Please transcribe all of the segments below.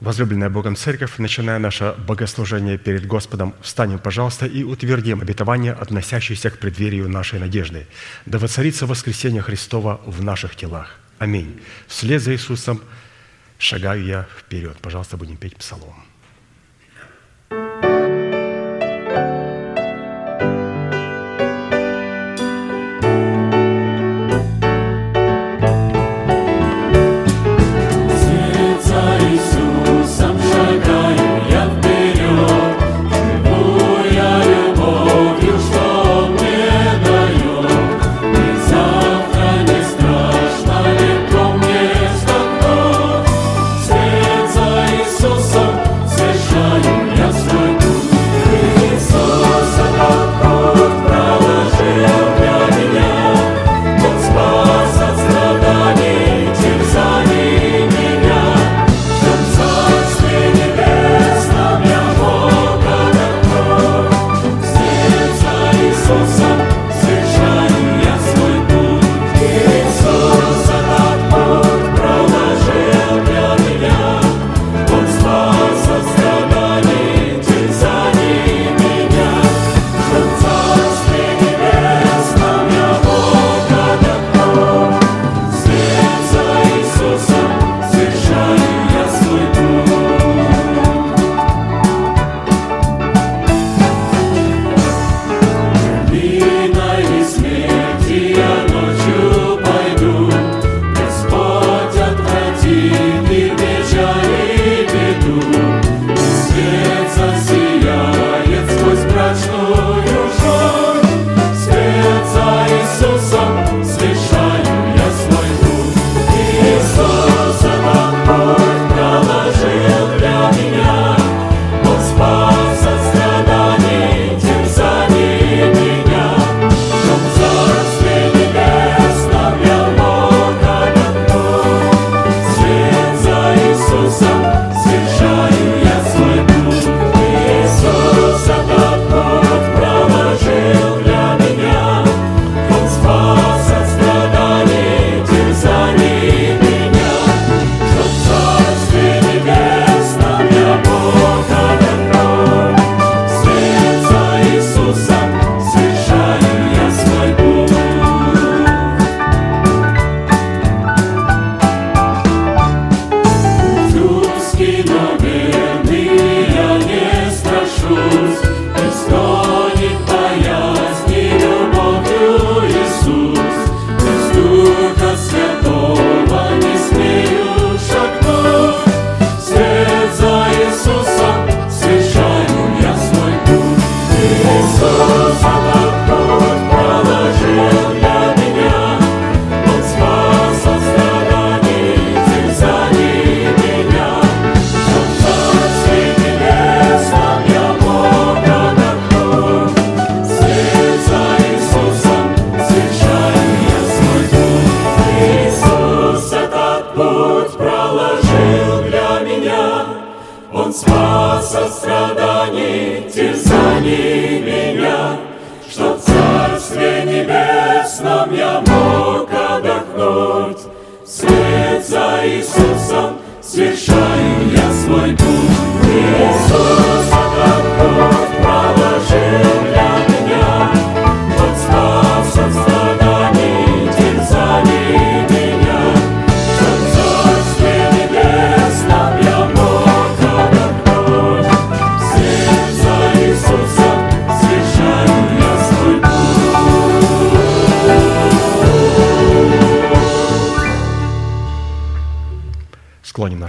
Возлюбленная Богом Церковь, начиная наше богослужение перед Господом, встанем, пожалуйста, и утвердим обетование, относящееся к преддверию нашей надежды. Да воцарится воскресение Христова в наших телах. Аминь. Вслед за Иисусом шагаю я вперед. Пожалуйста, будем петь псалом.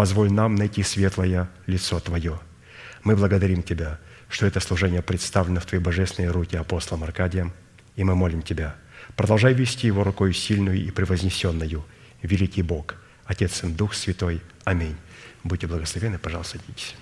Позволь нам найти светлое лицо Твое. Мы благодарим Тебя, что это служение представлено в Твои божественные руки апостолом Аркадием, и мы молим Тебя, продолжай вести его рукой сильную и превознесенную, великий Бог, Отец и Дух Святой. Аминь. Будьте благословены, пожалуйста, садитесь.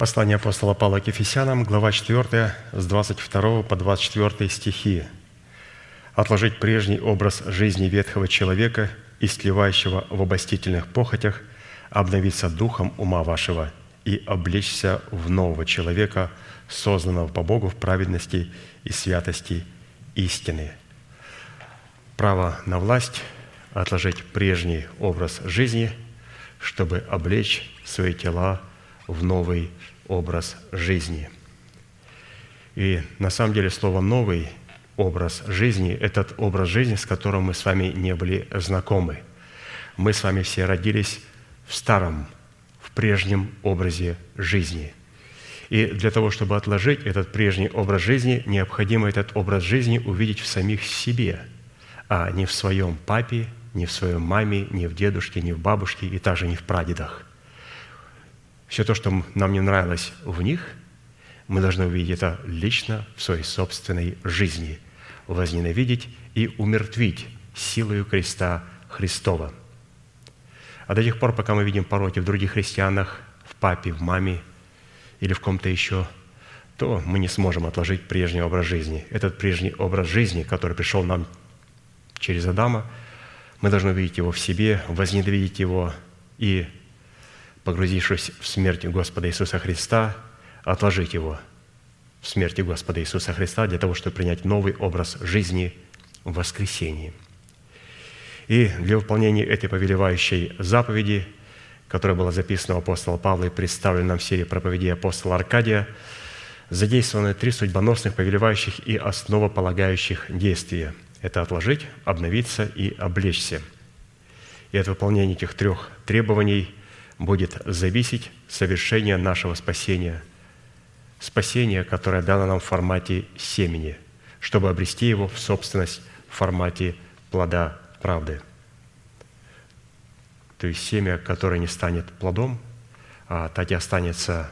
Послание апостола Павла к Ефесянам, глава 4, с 22 по 24 стихи. «Отложить прежний образ жизни ветхого человека, истлевающего в обостительных похотях, обновиться духом ума вашего и облечься в нового человека, созданного по Богу в праведности и святости истины». Право на власть – отложить прежний образ жизни, чтобы облечь свои тела в новый образ жизни. И на самом деле слово «новый» образ жизни – этот образ жизни, с которым мы с вами не были знакомы. Мы с вами все родились в старом, в прежнем образе жизни. И для того, чтобы отложить этот прежний образ жизни, необходимо этот образ жизни увидеть в самих себе, а не в своем папе, не в своем маме, не в дедушке, не в бабушке и также не в прадедах – все то, что нам не нравилось в них, мы должны увидеть это лично в своей собственной жизни, возненавидеть и умертвить силою креста Христова. А до тех пор, пока мы видим пороки в других христианах, в папе, в маме или в ком-то еще, то мы не сможем отложить прежний образ жизни. Этот прежний образ жизни, который пришел нам через Адама, мы должны увидеть его в себе, возненавидеть его и погрузившись в смерть Господа Иисуса Христа, отложить его в смерти Господа Иисуса Христа для того, чтобы принять новый образ жизни в воскресении. И для выполнения этой повелевающей заповеди, которая была записана у апостола Павла и представлена в серии проповедей апостола Аркадия, задействованы три судьбоносных, повелевающих и основополагающих действия. Это отложить, обновиться и облечься. И от выполнения этих трех требований – будет зависеть совершение нашего спасения, спасение, которое дано нам в формате семени, чтобы обрести его в собственность в формате плода правды. То есть семя, которое не станет плодом, а так и останется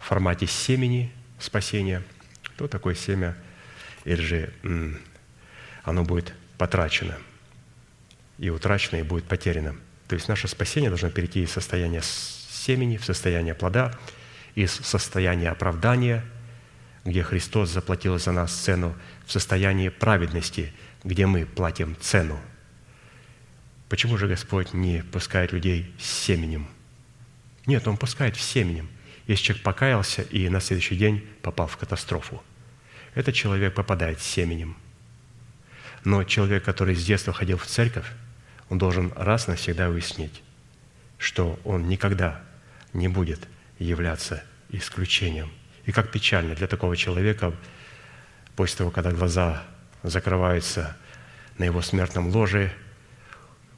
в формате семени спасения, то такое семя, или же оно будет потрачено, и утрачено, и будет потеряно – то есть наше спасение должно перейти из состояния семени в состояние плода, из состояния оправдания, где Христос заплатил за нас цену, в состояние праведности, где мы платим цену. Почему же Господь не пускает людей с семенем? Нет, Он пускает в семенем. Если человек покаялся и на следующий день попал в катастрофу, этот человек попадает с семенем. Но человек, который с детства ходил в церковь, он должен раз навсегда уяснить, что он никогда не будет являться исключением. И как печально для такого человека, после того, когда глаза закрываются на его смертном ложе,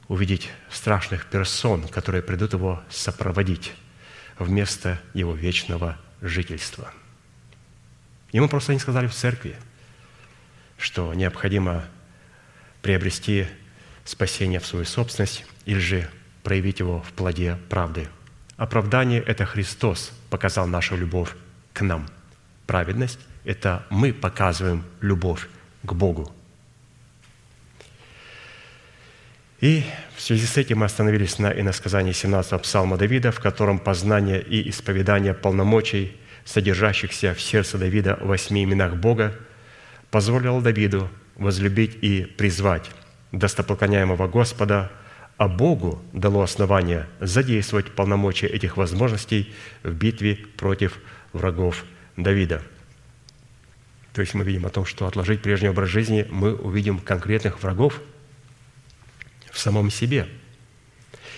увидеть страшных персон, которые придут его сопроводить вместо его вечного жительства. Ему просто не сказали в церкви, что необходимо приобрести спасение в свою собственность или же проявить его в плоде правды. Оправдание – это Христос показал нашу любовь к нам. Праведность – это мы показываем любовь к Богу. И в связи с этим мы остановились на иносказании 17 псалма Давида, в котором познание и исповедание полномочий, содержащихся в сердце Давида в восьми именах Бога, позволило Давиду возлюбить и призвать достопоклоняемого Господа, а Богу дало основание задействовать полномочия этих возможностей в битве против врагов Давида. То есть мы видим о том, что отложить прежний образ жизни, мы увидим конкретных врагов в самом себе.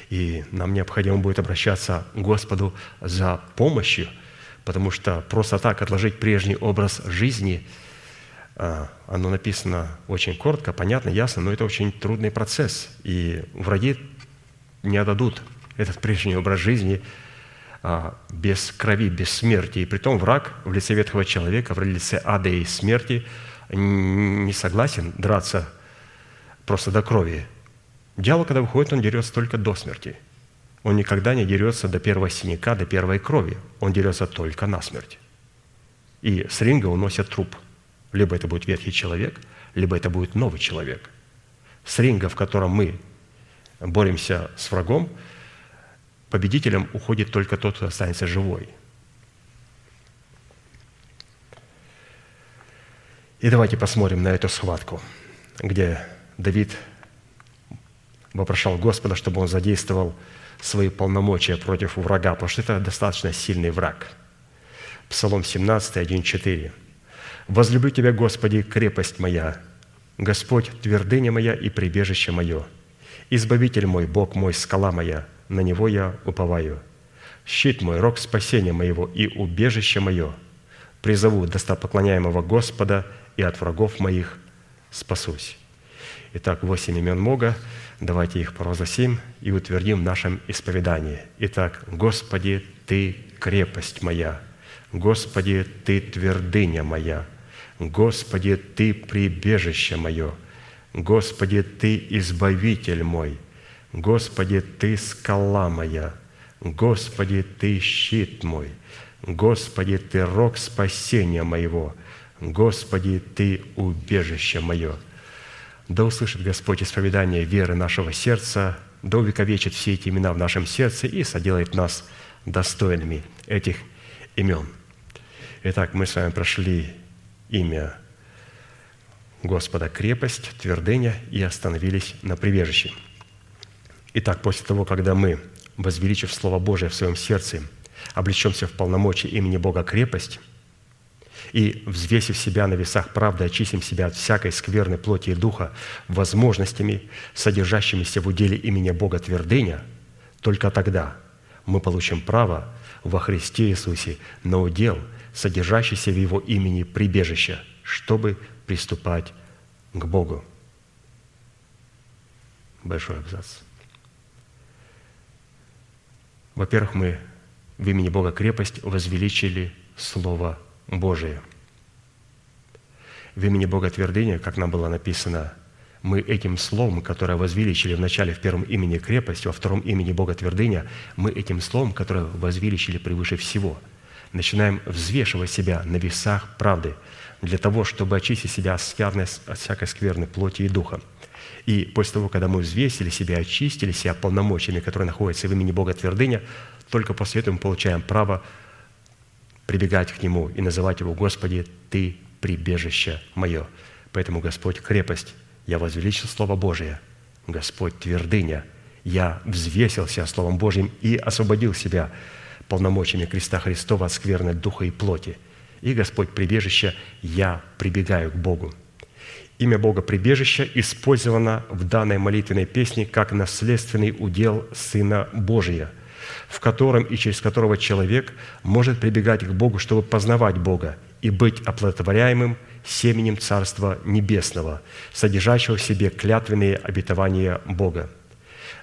И нам необходимо будет обращаться к Господу за помощью, потому что просто так отложить прежний образ жизни – оно написано очень коротко, понятно, ясно, но это очень трудный процесс. И враги не отдадут этот прежний образ жизни а, без крови, без смерти. И притом враг в лице ветхого человека, в лице ада и смерти не согласен драться просто до крови. Дьявол, когда выходит, он дерется только до смерти. Он никогда не дерется до первого синяка, до первой крови. Он дерется только на смерть. И с ринга уносят труп – либо это будет ветхий человек, либо это будет новый человек. С ринга, в котором мы боремся с врагом, победителем уходит только тот, кто останется живой. И давайте посмотрим на эту схватку, где Давид вопрошал Господа, чтобы он задействовал свои полномочия против врага, потому что это достаточно сильный враг. Псалом 17, 1, 4. «Возлюблю Тебя, Господи, крепость моя, Господь, твердыня моя и прибежище мое, Избавитель мой, Бог мой, скала моя, на Него я уповаю. Щит мой, рог спасения моего и убежище мое. Призову достопоклоняемого Господа, и от врагов моих спасусь». Итак, восемь имен Бога. Давайте их провозгласим и утвердим в нашем исповедании. Итак, Господи, Ты крепость моя, Господи, Ты твердыня моя, Господи, Ты прибежище мое, Господи, Ты избавитель мой, Господи, Ты скала моя, Господи, Ты щит мой, Господи, Ты рог спасения моего, Господи, Ты убежище мое. Да услышит Господь исповедание веры нашего сердца, да увековечит все эти имена в нашем сердце и соделает нас достойными этих имен. Итак, мы с вами прошли имя Господа крепость, твердыня и остановились на прибежище. Итак, после того, когда мы, возвеличив Слово Божие в своем сердце, облечемся в полномочия имени Бога крепость – и, взвесив себя на весах правды, очистим себя от всякой скверной плоти и духа возможностями, содержащимися в уделе имени Бога твердыня, только тогда мы получим право во Христе Иисусе на удел, содержащийся в Его имени прибежище, чтобы приступать к Богу. Большой абзац. Во-первых, мы в имени Бога крепость возвеличили Слово Божие. В имени Бога твердыня, как нам было написано, мы этим словом, которое возвеличили в начале в первом имени крепость, во втором имени Бога твердыня, мы этим словом, которое возвеличили превыше всего, начинаем взвешивать себя на весах правды для того, чтобы очистить себя от, скверной, от всякой скверной плоти и духа. И после того, когда мы взвесили себя, очистили себя полномочиями, которые находятся в имени Бога твердыня, только после этого мы получаем право прибегать к Нему и называть Его «Господи, Ты прибежище мое». Поэтому Господь – крепость. Я возвеличил Слово Божие. Господь – твердыня. Я взвесился Словом Божьим и освободил себя полномочиями креста Христова от скверной духа и плоти. И Господь – прибежище, я прибегаю к Богу. Имя Бога прибежище использовано в данной молитвенной песне как наследственный удел Сына Божия – в котором и через которого человек может прибегать к Богу, чтобы познавать Бога и быть оплодотворяемым семенем Царства Небесного, содержащего в себе клятвенные обетования Бога.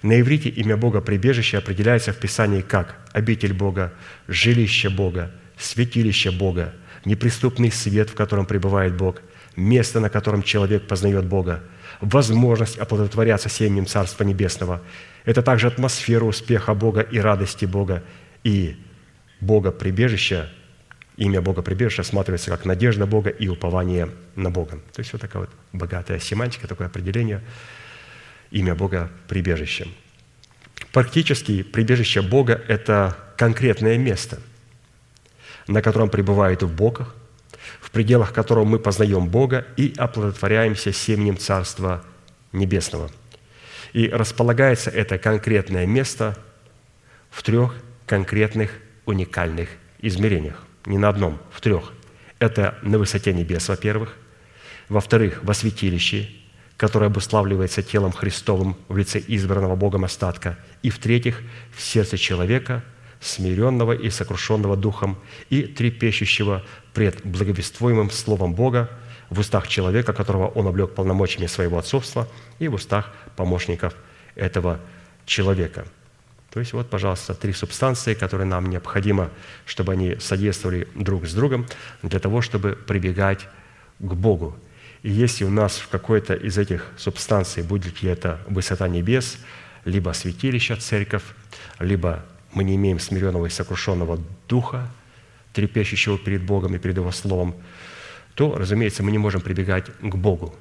На иврите имя Бога прибежище определяется в Писании как обитель Бога, жилище Бога, святилище Бога, неприступный свет, в котором пребывает Бог, место, на котором человек познает Бога, возможность оплодотворяться семенем Царства Небесного – это также атмосфера успеха Бога и радости Бога. И Бога прибежища, имя Бога прибежища осматривается как надежда Бога и упование на Бога. То есть вот такая вот богатая семантика, такое определение имя Бога прибежище. Практически прибежище Бога – это конкретное место, на котором пребывает Богах, в пределах которого мы познаем Бога и оплодотворяемся семенем Царства Небесного – и располагается это конкретное место в трех конкретных уникальных измерениях. Не на одном, в трех. Это на высоте небес, во-первых. Во-вторых, во святилище, которое обуславливается телом Христовым в лице избранного Богом остатка. И в-третьих, в сердце человека, смиренного и сокрушенного духом и трепещущего пред благовествуемым Словом Бога, в устах человека, которого он облег полномочиями своего отцовства, и в устах помощников этого человека. То есть вот, пожалуйста, три субстанции, которые нам необходимо, чтобы они содействовали друг с другом для того, чтобы прибегать к Богу. И если у нас в какой-то из этих субстанций, будет ли это высота небес, либо святилище, церковь, либо мы не имеем смиренного и сокрушенного духа, трепещущего перед Богом и перед Его Словом, то, разумеется, мы не можем прибегать к Богу.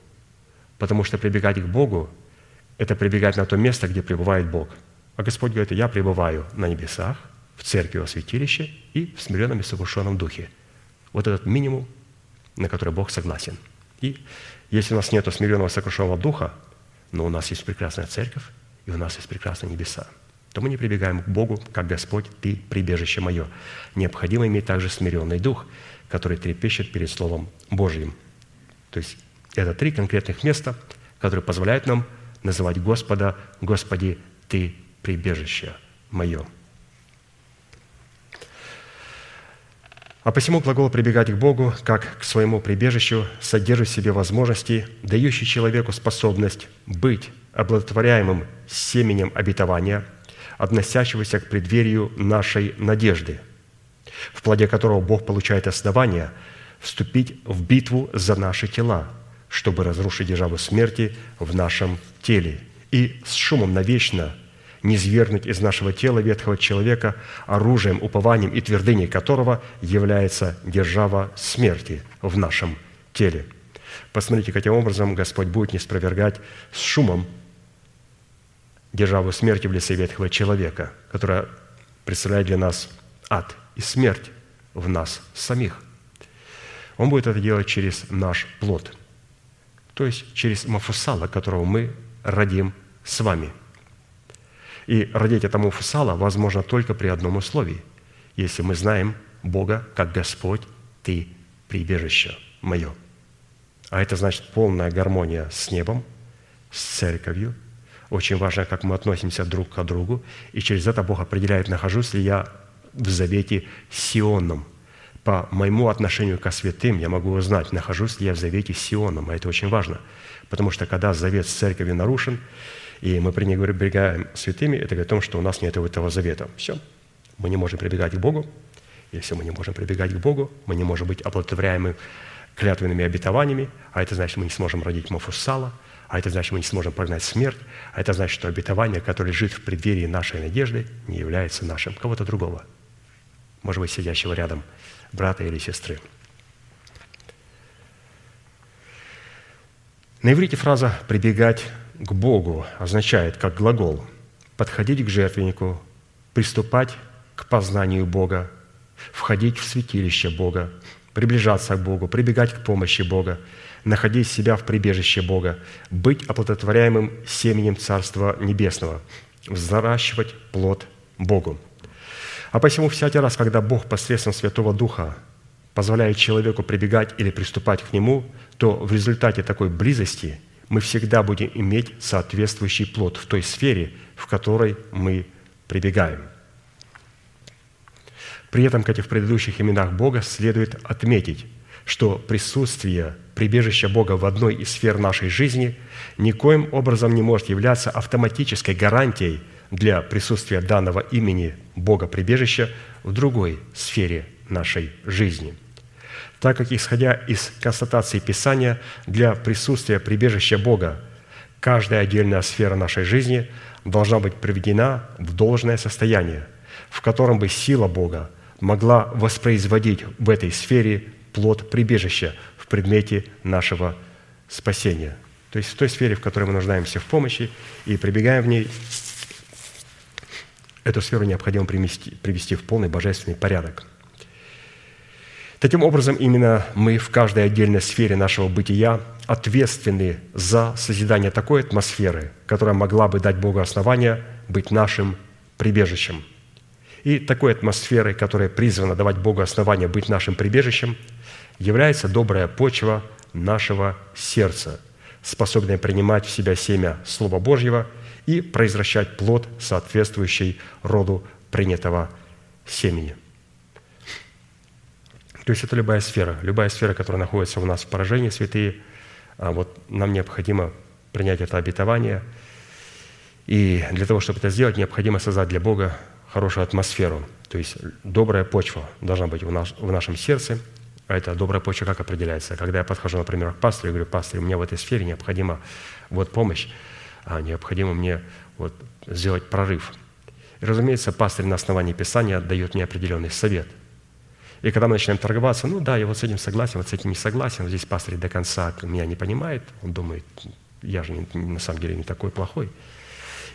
Потому что прибегать к Богу – это прибегать на то место, где пребывает Бог. А Господь говорит, я пребываю на небесах, в церкви, во святилище и в смиренном и сокрушенном духе. Вот этот минимум, на который Бог согласен. И если у нас нет смиренного сокрушенного духа, но у нас есть прекрасная церковь, и у нас есть прекрасные небеса, то мы не прибегаем к Богу, как Господь, Ты – прибежище мое. Необходимо иметь также смиренный дух, который трепещет перед Словом Божьим. То есть это три конкретных места, которые позволяют нам называть Господа «Господи, Ты – прибежище мое». А посему глагол «прибегать к Богу» как к своему прибежищу содержит в себе возможности, дающие человеку способность быть оплодотворяемым семенем обетования, относящегося к преддверию нашей надежды, в плоде которого Бог получает основания вступить в битву за наши тела, чтобы разрушить державу смерти в нашем теле и с шумом навечно не свергнуть из нашего тела ветхого человека оружием, упованием и твердыней которого является держава смерти в нашем теле. Посмотрите, каким образом Господь будет не спровергать с шумом державу смерти в лице ветхого человека, которая представляет для нас ад и смерть в нас самих. Он будет это делать через наш плод, то есть через Мафусала, которого мы родим с вами – и родить этому фусала возможно только при одном условии, если мы знаем Бога как Господь, Ты – прибежище мое. А это значит полная гармония с небом, с церковью. Очень важно, как мы относимся друг к другу. И через это Бог определяет, нахожусь ли я в завете Сионом. По моему отношению ко святым я могу узнать, нахожусь ли я в завете Сионом. А это очень важно. Потому что когда завет с церковью нарушен, и мы пренебрегаем святыми, это говорит о том, что у нас нет этого завета. Все. Мы не можем прибегать к Богу. Если мы не можем прибегать к Богу, мы не можем быть оплодотворяемы клятвенными обетованиями, а это значит, мы не сможем родить Мафусала, а это значит, мы не сможем прогнать смерть, а это значит, что обетование, которое лежит в преддверии нашей надежды, не является нашим, кого-то другого, может быть, сидящего рядом брата или сестры. На иврите фраза «прибегать к Богу означает как глагол подходить к жертвеннику, приступать к познанию Бога, входить в святилище Бога, приближаться к Богу, прибегать к помощи Бога, находить себя в прибежище Бога, быть оплодотворяемым семенем Царства Небесного, взращивать плод Богу. А посему всякий раз, когда Бог посредством Святого Духа позволяет человеку прибегать или приступать к Нему, то в результате такой близости – мы всегда будем иметь соответствующий плод в той сфере, в которой мы прибегаем. При этом, как и в предыдущих именах Бога, следует отметить, что присутствие прибежища Бога в одной из сфер нашей жизни никоим образом не может являться автоматической гарантией для присутствия данного имени Бога прибежища в другой сфере нашей жизни – так как, исходя из констатации Писания, для присутствия прибежища Бога каждая отдельная сфера нашей жизни должна быть приведена в должное состояние, в котором бы сила Бога могла воспроизводить в этой сфере плод прибежища в предмете нашего спасения. То есть в той сфере, в которой мы нуждаемся в помощи и прибегаем в ней, эту сферу необходимо привести, привести в полный божественный порядок – Таким образом, именно мы в каждой отдельной сфере нашего бытия ответственны за созидание такой атмосферы, которая могла бы дать Богу основания быть нашим прибежищем. И такой атмосферой, которая призвана давать Богу основания быть нашим прибежищем, является добрая почва нашего сердца, способная принимать в себя семя Слова Божьего и произвращать плод, соответствующий роду принятого семени. То есть это любая сфера, любая сфера, которая находится у нас в поражении, святые, а вот нам необходимо принять это обетование. И для того, чтобы это сделать, необходимо создать для Бога хорошую атмосферу. То есть добрая почва должна быть в, наш, в нашем сердце. А эта добрая почва как определяется? Когда я подхожу, например, к пастору и говорю, пастор, мне в этой сфере необходима вот помощь, а необходимо мне вот сделать прорыв. И, разумеется, пастор на основании Писания дает мне определенный совет – и когда мы начинаем торговаться, ну да, я вот с этим согласен, вот с этим не согласен, здесь пастор до конца меня не понимает, он думает, я же не, на самом деле не такой плохой.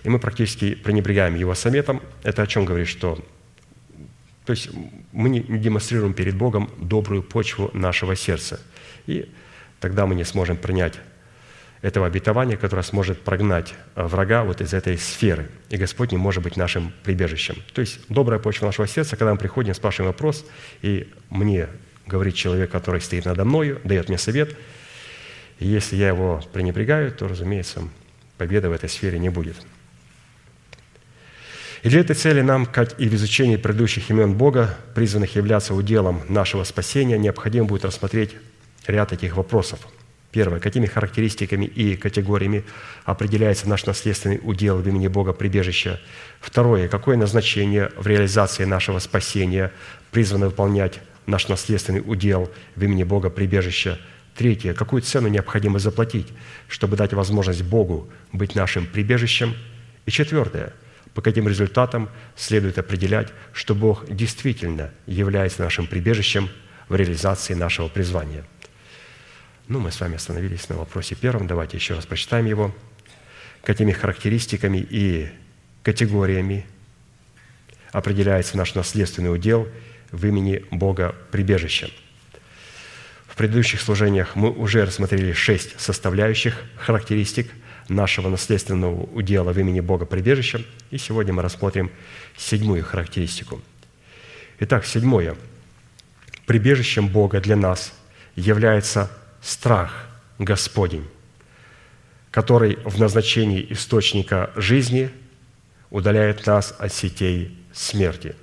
И мы практически пренебрегаем его советом. Это о чем говорит, что то есть мы не демонстрируем перед Богом добрую почву нашего сердца. И тогда мы не сможем принять этого обетования, которое сможет прогнать врага вот из этой сферы. И Господь не может быть нашим прибежищем. То есть добрая почва нашего сердца, когда мы приходим, спрашиваем вопрос, и мне говорит человек, который стоит надо мною, дает мне совет, и если я его пренебрегаю, то, разумеется, победы в этой сфере не будет. И для этой цели нам, как и в изучении предыдущих имен Бога, призванных являться уделом нашего спасения, необходимо будет рассмотреть ряд этих вопросов. Первое. Какими характеристиками и категориями определяется наш наследственный удел в имени Бога прибежища? Второе. Какое назначение в реализации нашего спасения призвано выполнять наш наследственный удел в имени Бога прибежища? Третье. Какую цену необходимо заплатить, чтобы дать возможность Богу быть нашим прибежищем? И четвертое. По каким результатам следует определять, что Бог действительно является нашим прибежищем в реализации нашего призвания – ну, мы с вами остановились на вопросе первом. Давайте еще раз прочитаем его. Какими характеристиками и категориями определяется наш наследственный удел в имени Бога прибежища. В предыдущих служениях мы уже рассмотрели шесть составляющих характеристик нашего наследственного удела в имени Бога прибежища, и сегодня мы рассмотрим седьмую характеристику. Итак, седьмое. Прибежищем Бога для нас является страх Господень, который в назначении источника жизни удаляет нас от сетей смерти.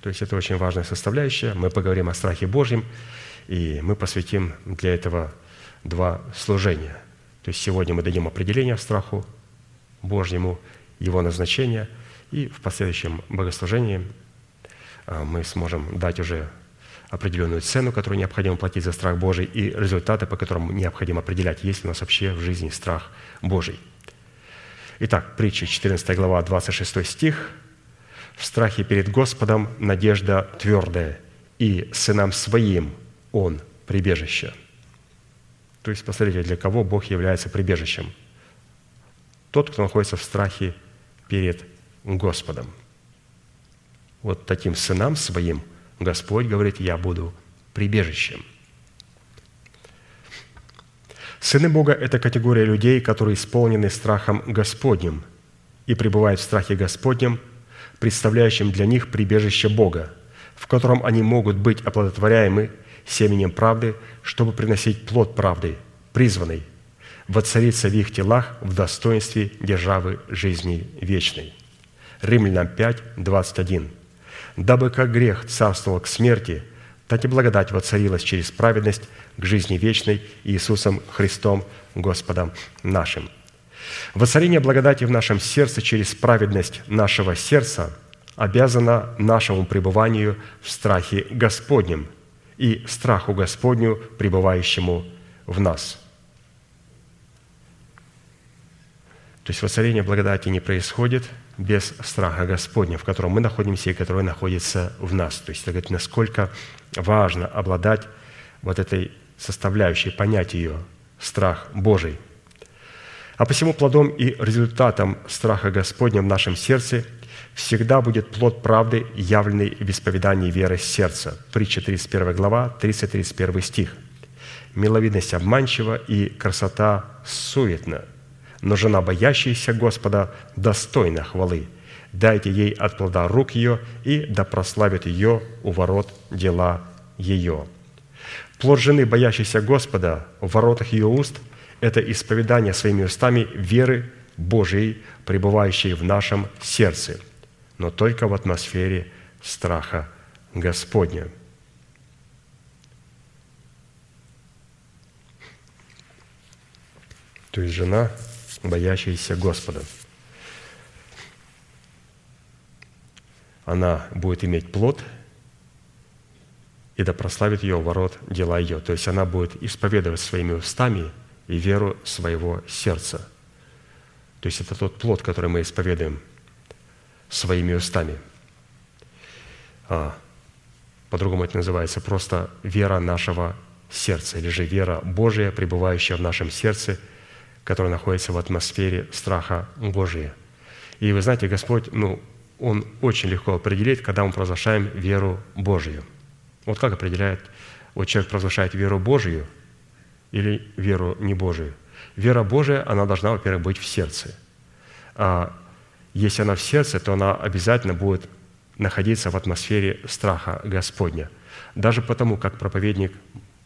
То есть это очень важная составляющая. Мы поговорим о страхе Божьем, и мы посвятим для этого два служения. То есть сегодня мы дадим определение страху Божьему, его назначение, и в последующем богослужении а, мы сможем дать уже определенную цену, которую необходимо платить за страх Божий, и результаты, по которым необходимо определять, есть ли у нас вообще в жизни страх Божий. Итак, притча 14 глава, 26 стих. «В страхе перед Господом надежда твердая, и сынам своим Он прибежище». То есть, посмотрите, для кого Бог является прибежищем. Тот, кто находится в страхе перед Господом. Вот таким сынам своим – Господь говорит, я буду прибежищем. Сыны Бога – это категория людей, которые исполнены страхом Господним и пребывают в страхе Господнем, представляющим для них прибежище Бога, в котором они могут быть оплодотворяемы семенем правды, чтобы приносить плод правды, призванный воцариться в их телах в достоинстве державы жизни вечной. Римлянам 5, 21 дабы как грех царствовал к смерти, так и благодать воцарилась через праведность к жизни вечной Иисусом Христом Господом нашим. Воцарение благодати в нашем сердце через праведность нашего сердца обязано нашему пребыванию в страхе Господнем и страху Господню, пребывающему в нас – То есть воцарение благодати не происходит без страха Господня, в котором мы находимся и который находится в нас. То есть это говорит, насколько важно обладать вот этой составляющей, понять ее, страх Божий. А посему плодом и результатом страха Господня в нашем сердце всегда будет плод правды, явленный в исповедании веры сердца. Притча 31 глава, 30-31 стих. «Миловидность обманчива и красота суетна, но жена, боящаяся Господа, достойна хвалы. Дайте ей от плода рук ее, и да прославит ее у ворот дела ее». Плод жены, боящейся Господа, в воротах ее уст – это исповедание своими устами веры Божией, пребывающей в нашем сердце, но только в атмосфере страха Господня. То есть жена боящаяся Господа. Она будет иметь плод, и да прославит ее ворот дела ее. То есть она будет исповедовать своими устами и веру своего сердца. То есть это тот плод, который мы исповедуем своими устами. А, по-другому это называется просто вера нашего сердца, или же вера Божия, пребывающая в нашем сердце – который находится в атмосфере страха Божия. И вы знаете, Господь, ну, Он очень легко определит, когда мы провозглашаем веру Божию. Вот как определяет вот человек провозглашает веру Божию или веру не Божию. Вера Божия, она должна, во-первых, быть в сердце. А если она в сердце, то она обязательно будет находиться в атмосфере страха Господня. Даже потому, как проповедник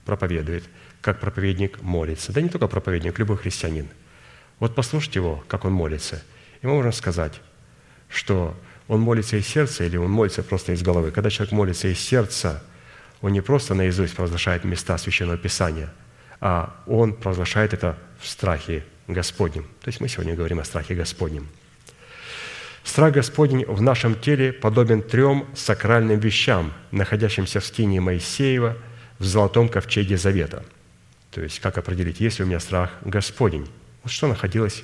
проповедует, как проповедник молится. Да не только проповедник, любой христианин. Вот послушайте его, как он молится. И мы можем сказать, что он молится из сердца или он молится просто из головы. Когда человек молится из сердца, он не просто наизусть провозглашает места Священного Писания, а он провозглашает это в страхе Господнем. То есть мы сегодня говорим о страхе Господнем. Страх Господень в нашем теле подобен трем сакральным вещам, находящимся в скине Моисеева в золотом ковчеге Завета. То есть, как определить, есть ли у меня страх Господень? Вот что находилось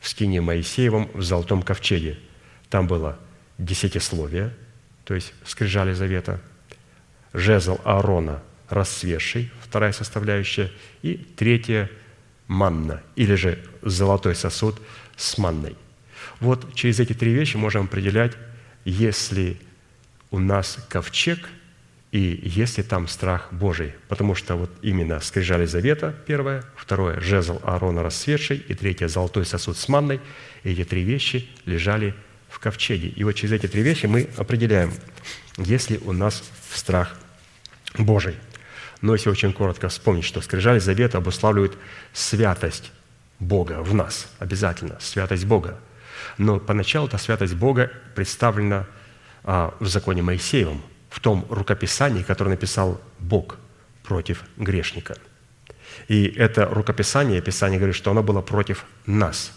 в скине Моисеевом в золотом ковчеге. Там было десятисловие, то есть скрижали завета, жезл Аарона расцветший, вторая составляющая, и третья – манна, или же золотой сосуд с манной. Вот через эти три вещи можем определять, если у нас ковчег и если там страх Божий. Потому что вот именно скрижали завета первое, второе – жезл Аарона расцветший, и третье – золотой сосуд с манной. И эти три вещи лежали в ковчеге. И вот через эти три вещи мы определяем, есть ли у нас страх Божий. Но если очень коротко вспомнить, что скрижали завета обуславливают святость Бога в нас, обязательно, святость Бога. Но поначалу эта святость Бога представлена а, в законе Моисеевом, в том рукописании, которое написал Бог против грешника. И это рукописание, Писание говорит, что оно было против нас,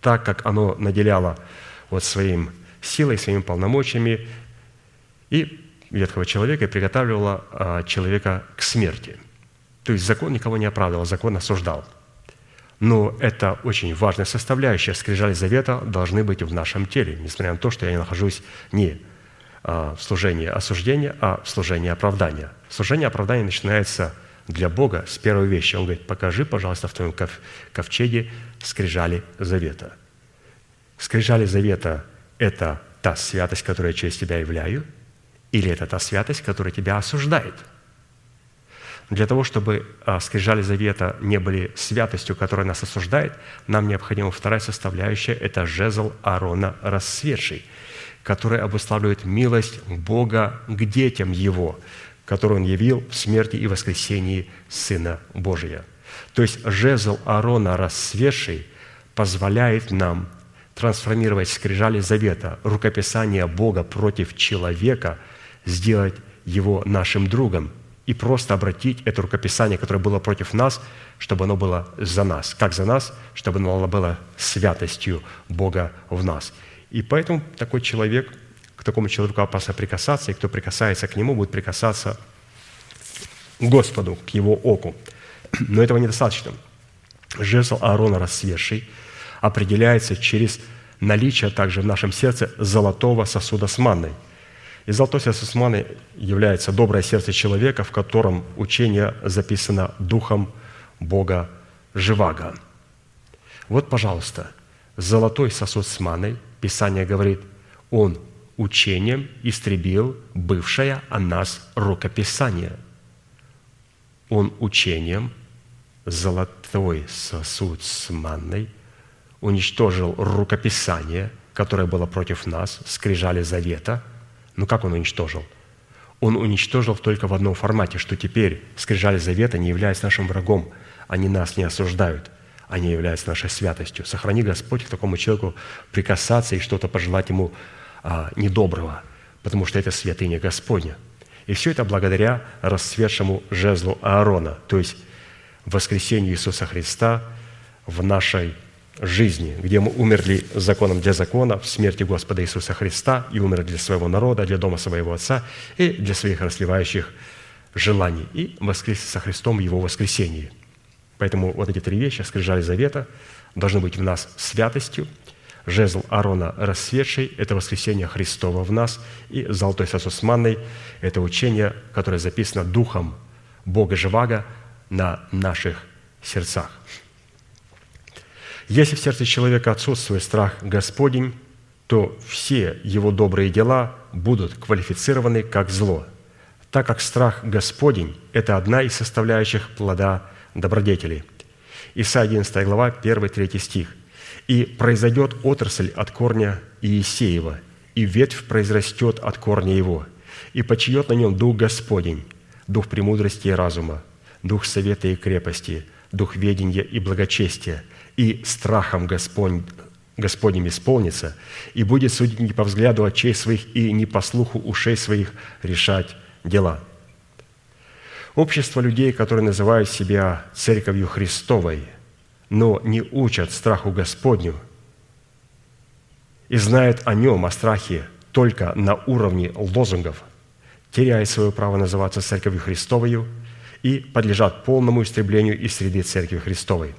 так как оно наделяло вот своим силой, своими полномочиями и ветхого человека и приготавливала а, человека к смерти. То есть закон никого не оправдывал, закон осуждал. Но это очень важная составляющая. Скрижали завета должны быть в нашем теле, несмотря на то, что я нахожусь не в служении осуждения, а в служении оправдания. Служение оправдания начинается для Бога с первой вещи. Он говорит, покажи, пожалуйста, в твоем ковчеге скрижали завета. Скрижали завета – это та святость, которую я через тебя являю – или это та святость, которая тебя осуждает? Для того, чтобы а, скрижали завета не были святостью, которая нас осуждает, нам необходима вторая составляющая – это жезл Аарона рассветший, который обуславливает милость Бога к детям Его, которую Он явил в смерти и воскресении Сына Божия. То есть жезл Аарона рассветший позволяет нам трансформировать скрижали завета, рукописание Бога против человека – сделать его нашим другом и просто обратить это рукописание, которое было против нас, чтобы оно было за нас. Как за нас? Чтобы оно было святостью Бога в нас. И поэтому такой человек, к такому человеку опасно прикасаться, и кто прикасается к нему, будет прикасаться к Господу, к его оку. Но этого недостаточно. Жезл Аарона рассветший определяется через наличие также в нашем сердце золотого сосуда с манной – и золотой сердце Сусманы является доброе сердце человека, в котором учение записано Духом Бога Живаго. Вот, пожалуйста, золотой сосуд с маной, Писание говорит, он учением истребил бывшее о нас рукописание. Он учением, золотой сосуд с манной, уничтожил рукописание, которое было против нас, скрижали завета – ну как он уничтожил? Он уничтожил только в одном формате, что теперь скрижали завета не являются нашим врагом, они нас не осуждают, они являются нашей святостью. Сохрани Господь к такому человеку прикасаться и что-то пожелать ему а, недоброго, потому что это святыня Господня. И все это благодаря расцветшему жезлу Аарона, то есть воскресению Иисуса Христа в нашей жизни, где мы умерли законом для закона в смерти Господа Иисуса Христа и умерли для своего народа, для дома своего Отца и для своих расливающих желаний, и воскресли со Христом в Его воскресении. Поэтому вот эти три вещи, скрижали завета, должны быть в нас святостью, жезл Аарона расцветший – это воскресение Христова в нас, и золотой сосуд с манной – это учение, которое записано Духом Бога Живаго на наших сердцах. Если в сердце человека отсутствует страх Господень, то все его добрые дела будут квалифицированы как зло, так как страх Господень – это одна из составляющих плода добродетели. Исайя 11 глава, 1-3 стих. «И произойдет отрасль от корня Иисеева, и ветвь произрастет от корня его, и почиет на нем Дух Господень, Дух премудрости и разума, Дух совета и крепости, Дух ведения и благочестия, и страхом Господь, Господним исполнится, и будет судить не по взгляду очей своих и не по слуху ушей своих решать дела». Общество людей, которые называют себя Церковью Христовой, но не учат страху Господню и знают о нем, о страхе, только на уровне лозунгов, теряет свое право называться Церковью Христовой и подлежат полному истреблению из среды Церкви Христовой.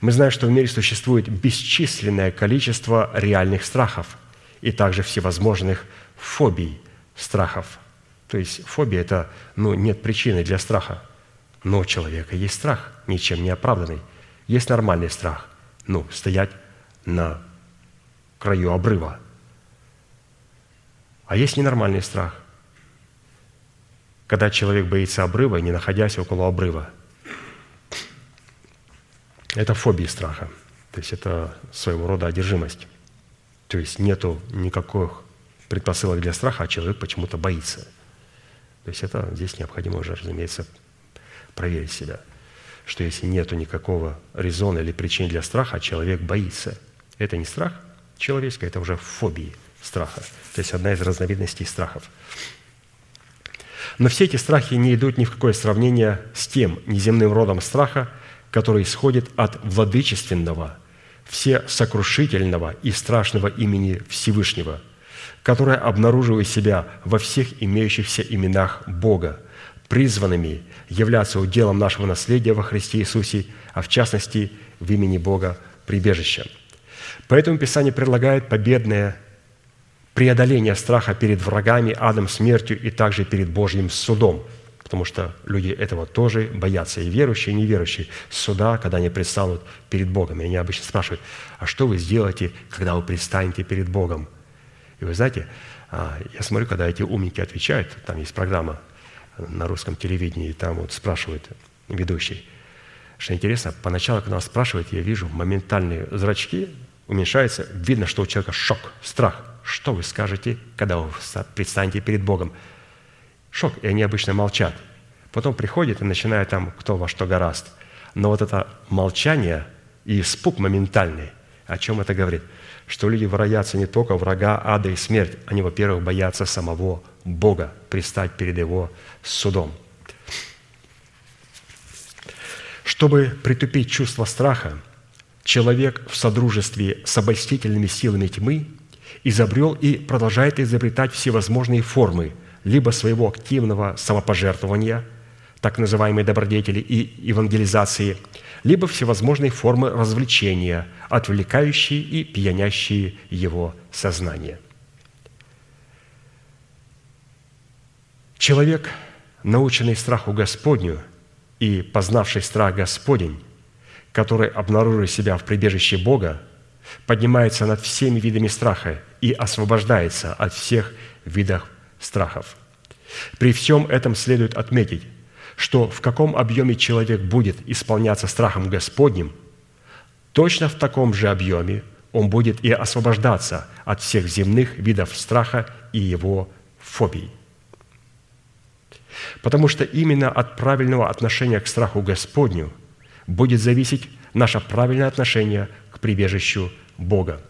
Мы знаем, что в мире существует бесчисленное количество реальных страхов и также всевозможных фобий страхов – то есть фобия – это ну, нет причины для страха. Но у человека есть страх, ничем не оправданный. Есть нормальный страх. Ну, стоять на краю обрыва. А есть ненормальный страх. Когда человек боится обрыва, не находясь около обрыва. Это фобия страха. То есть это своего рода одержимость. То есть нету никаких предпосылок для страха, а человек почему-то боится – то есть это здесь необходимо уже, разумеется, проверить себя, что если нет никакого резона или причин для страха, человек боится. Это не страх человеческий, это уже фобии страха. То есть одна из разновидностей страхов. Но все эти страхи не идут ни в какое сравнение с тем неземным родом страха, который исходит от владычественного, всесокрушительного и страшного имени Всевышнего – которая обнаруживает себя во всех имеющихся именах Бога, призванными являться уделом нашего наследия во Христе Иисусе, а в частности в имени Бога прибежища. Поэтому Писание предлагает победное преодоление страха перед врагами, адом, смертью и также перед Божьим судом, потому что люди этого тоже боятся, и верующие, и неверующие, суда, когда они предстанут перед Богом. И они обычно спрашивают, а что вы сделаете, когда вы предстанете перед Богом? И вы знаете, а, я смотрю, когда эти умники отвечают, там есть программа на русском телевидении, и там вот спрашивают ведущий, что интересно, поначалу, когда он спрашивает, я вижу моментальные зрачки уменьшаются, видно, что у человека шок, страх. Что вы скажете, когда вы предстанете перед Богом? Шок, и они обычно молчат. Потом приходит и начинает там, кто во что гораст. Но вот это молчание и испуг моментальный, о чем это говорит – что люди боятся не только врага, ада и смерть, они, во-первых, боятся самого Бога, пристать перед Его судом. Чтобы притупить чувство страха, человек в содружестве с обольстительными силами тьмы изобрел и продолжает изобретать всевозможные формы либо своего активного самопожертвования, так называемой добродетели и евангелизации – либо всевозможные формы развлечения, отвлекающие и пьянящие его сознание. Человек, наученный страху Господню и познавший страх Господень, который, обнаруживая себя в прибежище Бога, поднимается над всеми видами страха и освобождается от всех видов страхов. При всем этом следует отметить, что в каком объеме человек будет исполняться страхом Господним, точно в таком же объеме он будет и освобождаться от всех земных видов страха и его фобий. Потому что именно от правильного отношения к страху Господню будет зависеть наше правильное отношение к прибежищу Бога.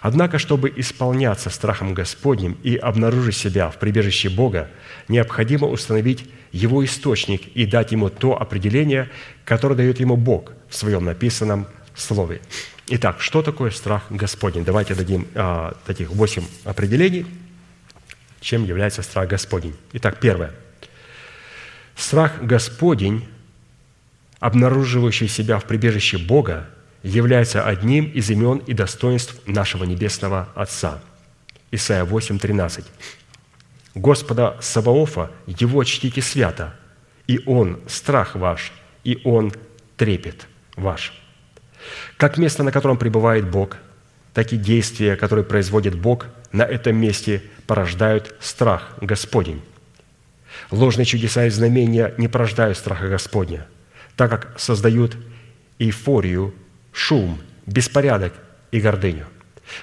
Однако, чтобы исполняться страхом Господним и обнаружить себя в прибежище Бога, необходимо установить его источник и дать ему то определение, которое дает ему Бог в своем написанном Слове. Итак, что такое страх Господень? Давайте дадим а, таких восемь определений, чем является страх Господень. Итак, первое. Страх Господень, обнаруживающий себя в прибежище Бога, является одним из имен и достоинств нашего Небесного Отца. Исайя 8, 13. Господа Саваофа, Его чтите свято, и Он – страх ваш, и Он – трепет ваш». Как место, на котором пребывает Бог, так и действия, которые производит Бог, на этом месте порождают страх Господень. Ложные чудеса и знамения не порождают страха Господня, так как создают эйфорию, шум, беспорядок и гордыню.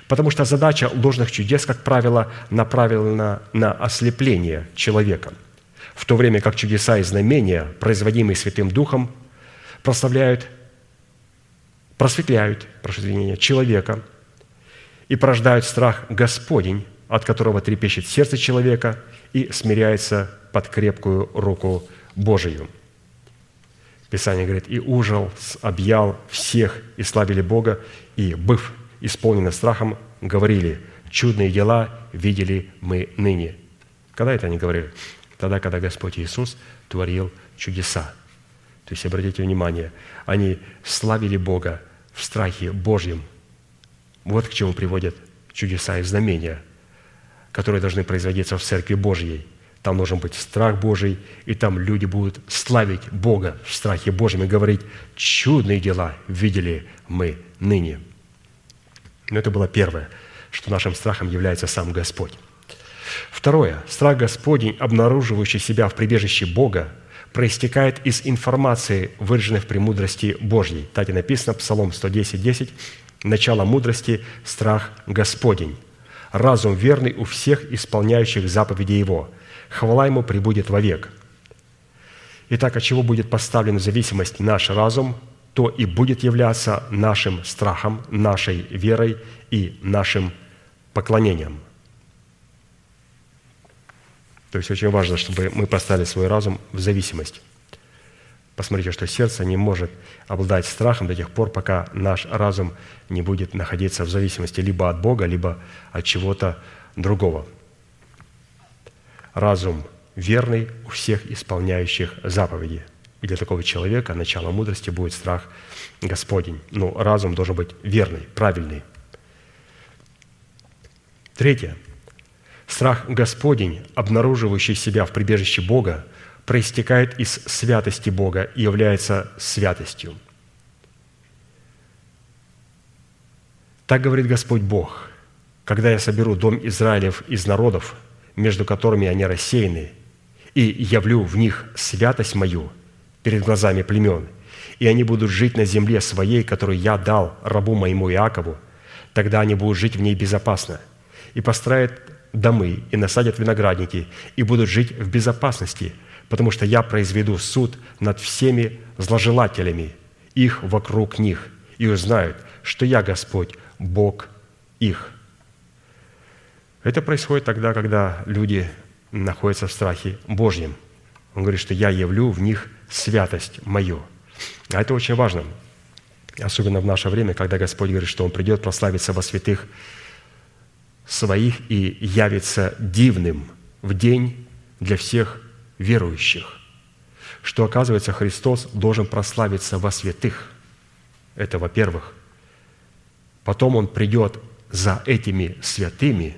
Потому что задача ложных чудес, как правило, направлена на ослепление человека, в то время как чудеса и знамения, производимые Святым Духом, прославляют, просветляют, прошу извинения, человека и порождают страх Господень, от которого трепещет сердце человека и смиряется под крепкую руку Божию. Писание говорит, «И ужал объял всех, и славили Бога, и, быв исполнены страхом, говорили, чудные дела видели мы ныне». Когда это они говорили? Тогда, когда Господь Иисус творил чудеса. То есть, обратите внимание, они славили Бога в страхе Божьем. Вот к чему приводят чудеса и знамения, которые должны производиться в Церкви Божьей. Там должен быть страх Божий, и там люди будут славить Бога в страхе Божьем и говорить, чудные дела видели мы ныне. Но это было первое, что нашим страхом является сам Господь. Второе. Страх Господень, обнаруживающий себя в прибежище Бога, проистекает из информации, выраженной в премудрости Божьей. Так и написано, Псалом 110, 10, «Начало мудрости – страх Господень, разум верный у всех исполняющих заповеди Его, хвала Ему прибудет вовек». Итак, от чего будет поставлен в зависимость наш разум, то и будет являться нашим страхом, нашей верой и нашим поклонением. То есть очень важно, чтобы мы поставили свой разум в зависимость. Посмотрите, что сердце не может обладать страхом до тех пор, пока наш разум не будет находиться в зависимости либо от Бога, либо от чего-то другого. Разум верный у всех исполняющих заповеди – для такого человека начало мудрости будет страх Господень. Но разум должен быть верный, правильный. Третье. Страх Господень, обнаруживающий себя в прибежище Бога, проистекает из святости Бога и является святостью. Так говорит Господь Бог, когда я соберу дом Израилев из народов, между которыми они рассеяны, и явлю в них святость мою – перед глазами племен, и они будут жить на земле своей, которую я дал рабу моему Иакову, тогда они будут жить в ней безопасно, и построят домы, и насадят виноградники, и будут жить в безопасности, потому что я произведу суд над всеми зложелателями, их вокруг них, и узнают, что я Господь, Бог их». Это происходит тогда, когда люди находятся в страхе Божьем. Он говорит, что я явлю в них святость мою. А это очень важно, особенно в наше время, когда Господь говорит, что Он придет прославиться во святых своих и явится дивным в день для всех верующих. Что, оказывается, Христос должен прославиться во святых. Это во-первых. Потом Он придет за этими святыми,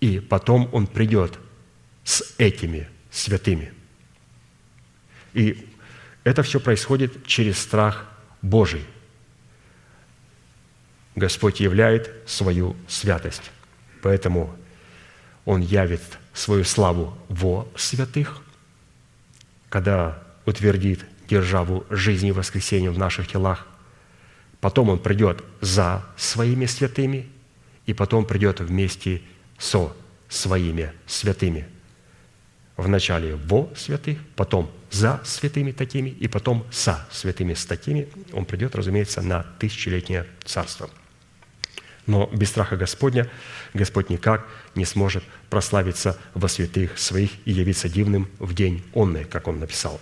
и потом Он придет с этими святыми – и это все происходит через страх Божий. Господь являет свою святость. Поэтому Он явит свою славу во святых, когда утвердит державу жизни и воскресения в наших телах. Потом Он придет за своими святыми, и потом придет вместе со своими святыми. Вначале во святых, потом за святыми такими, и потом со святыми с такими, он придет, разумеется, на тысячелетнее царство. Но без страха Господня Господь никак не сможет прославиться во святых своих и явиться дивным в день онный, как он написал.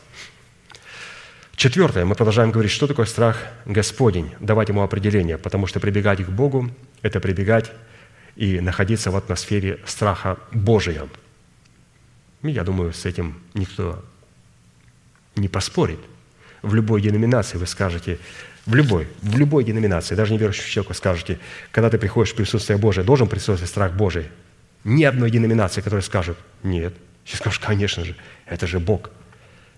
Четвертое, мы продолжаем говорить, что такое страх Господень, давать ему определение, потому что прибегать к Богу – это прибегать и находиться в атмосфере страха Божия. Я думаю, с этим никто не поспорит. В любой деноминации вы скажете, в любой, в любой деноминации, даже неверующему человеку скажете, когда ты приходишь в присутствие Божие, должен присутствовать страх Божий. Ни одной деноминации, которая скажет, нет. Все скажут, конечно же, это же Бог.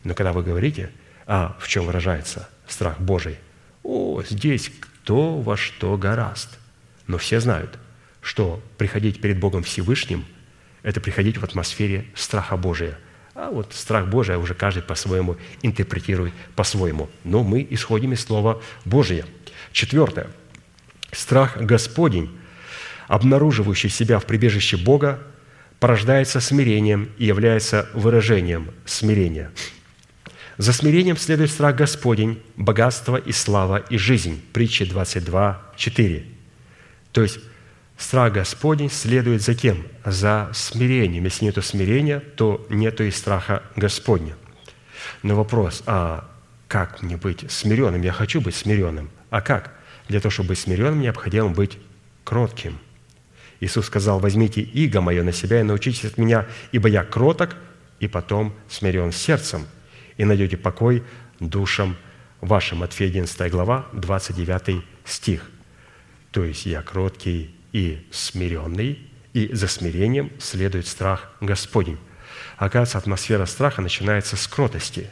Но когда вы говорите, а в чем выражается страх Божий? О, здесь кто во что гораст. Но все знают, что приходить перед Богом Всевышним – это приходить в атмосфере страха Божия – А вот страх Божий уже каждый по-своему интерпретирует по-своему. Но мы исходим из Слова Божия. Четвертое. Страх Господень, обнаруживающий себя в прибежище Бога, порождается смирением и является выражением смирения. За смирением следует страх Господень, богатство и слава и жизнь. Притча 22, 4. То есть страх Господень следует за кем? За смирением. Если нет смирения, то нет и страха Господня. Но вопрос, а как мне быть смиренным? Я хочу быть смиренным. А как? Для того, чтобы быть смиренным, необходимо быть кротким – Иисус сказал, возьмите иго мое на себя и научитесь от меня, ибо я кроток и потом смирен сердцем, и найдете покой душам вашим». От 11 глава, 29 стих. То есть я кроткий и смиренный, и за смирением следует страх Господень. Оказывается, атмосфера страха начинается с кротости.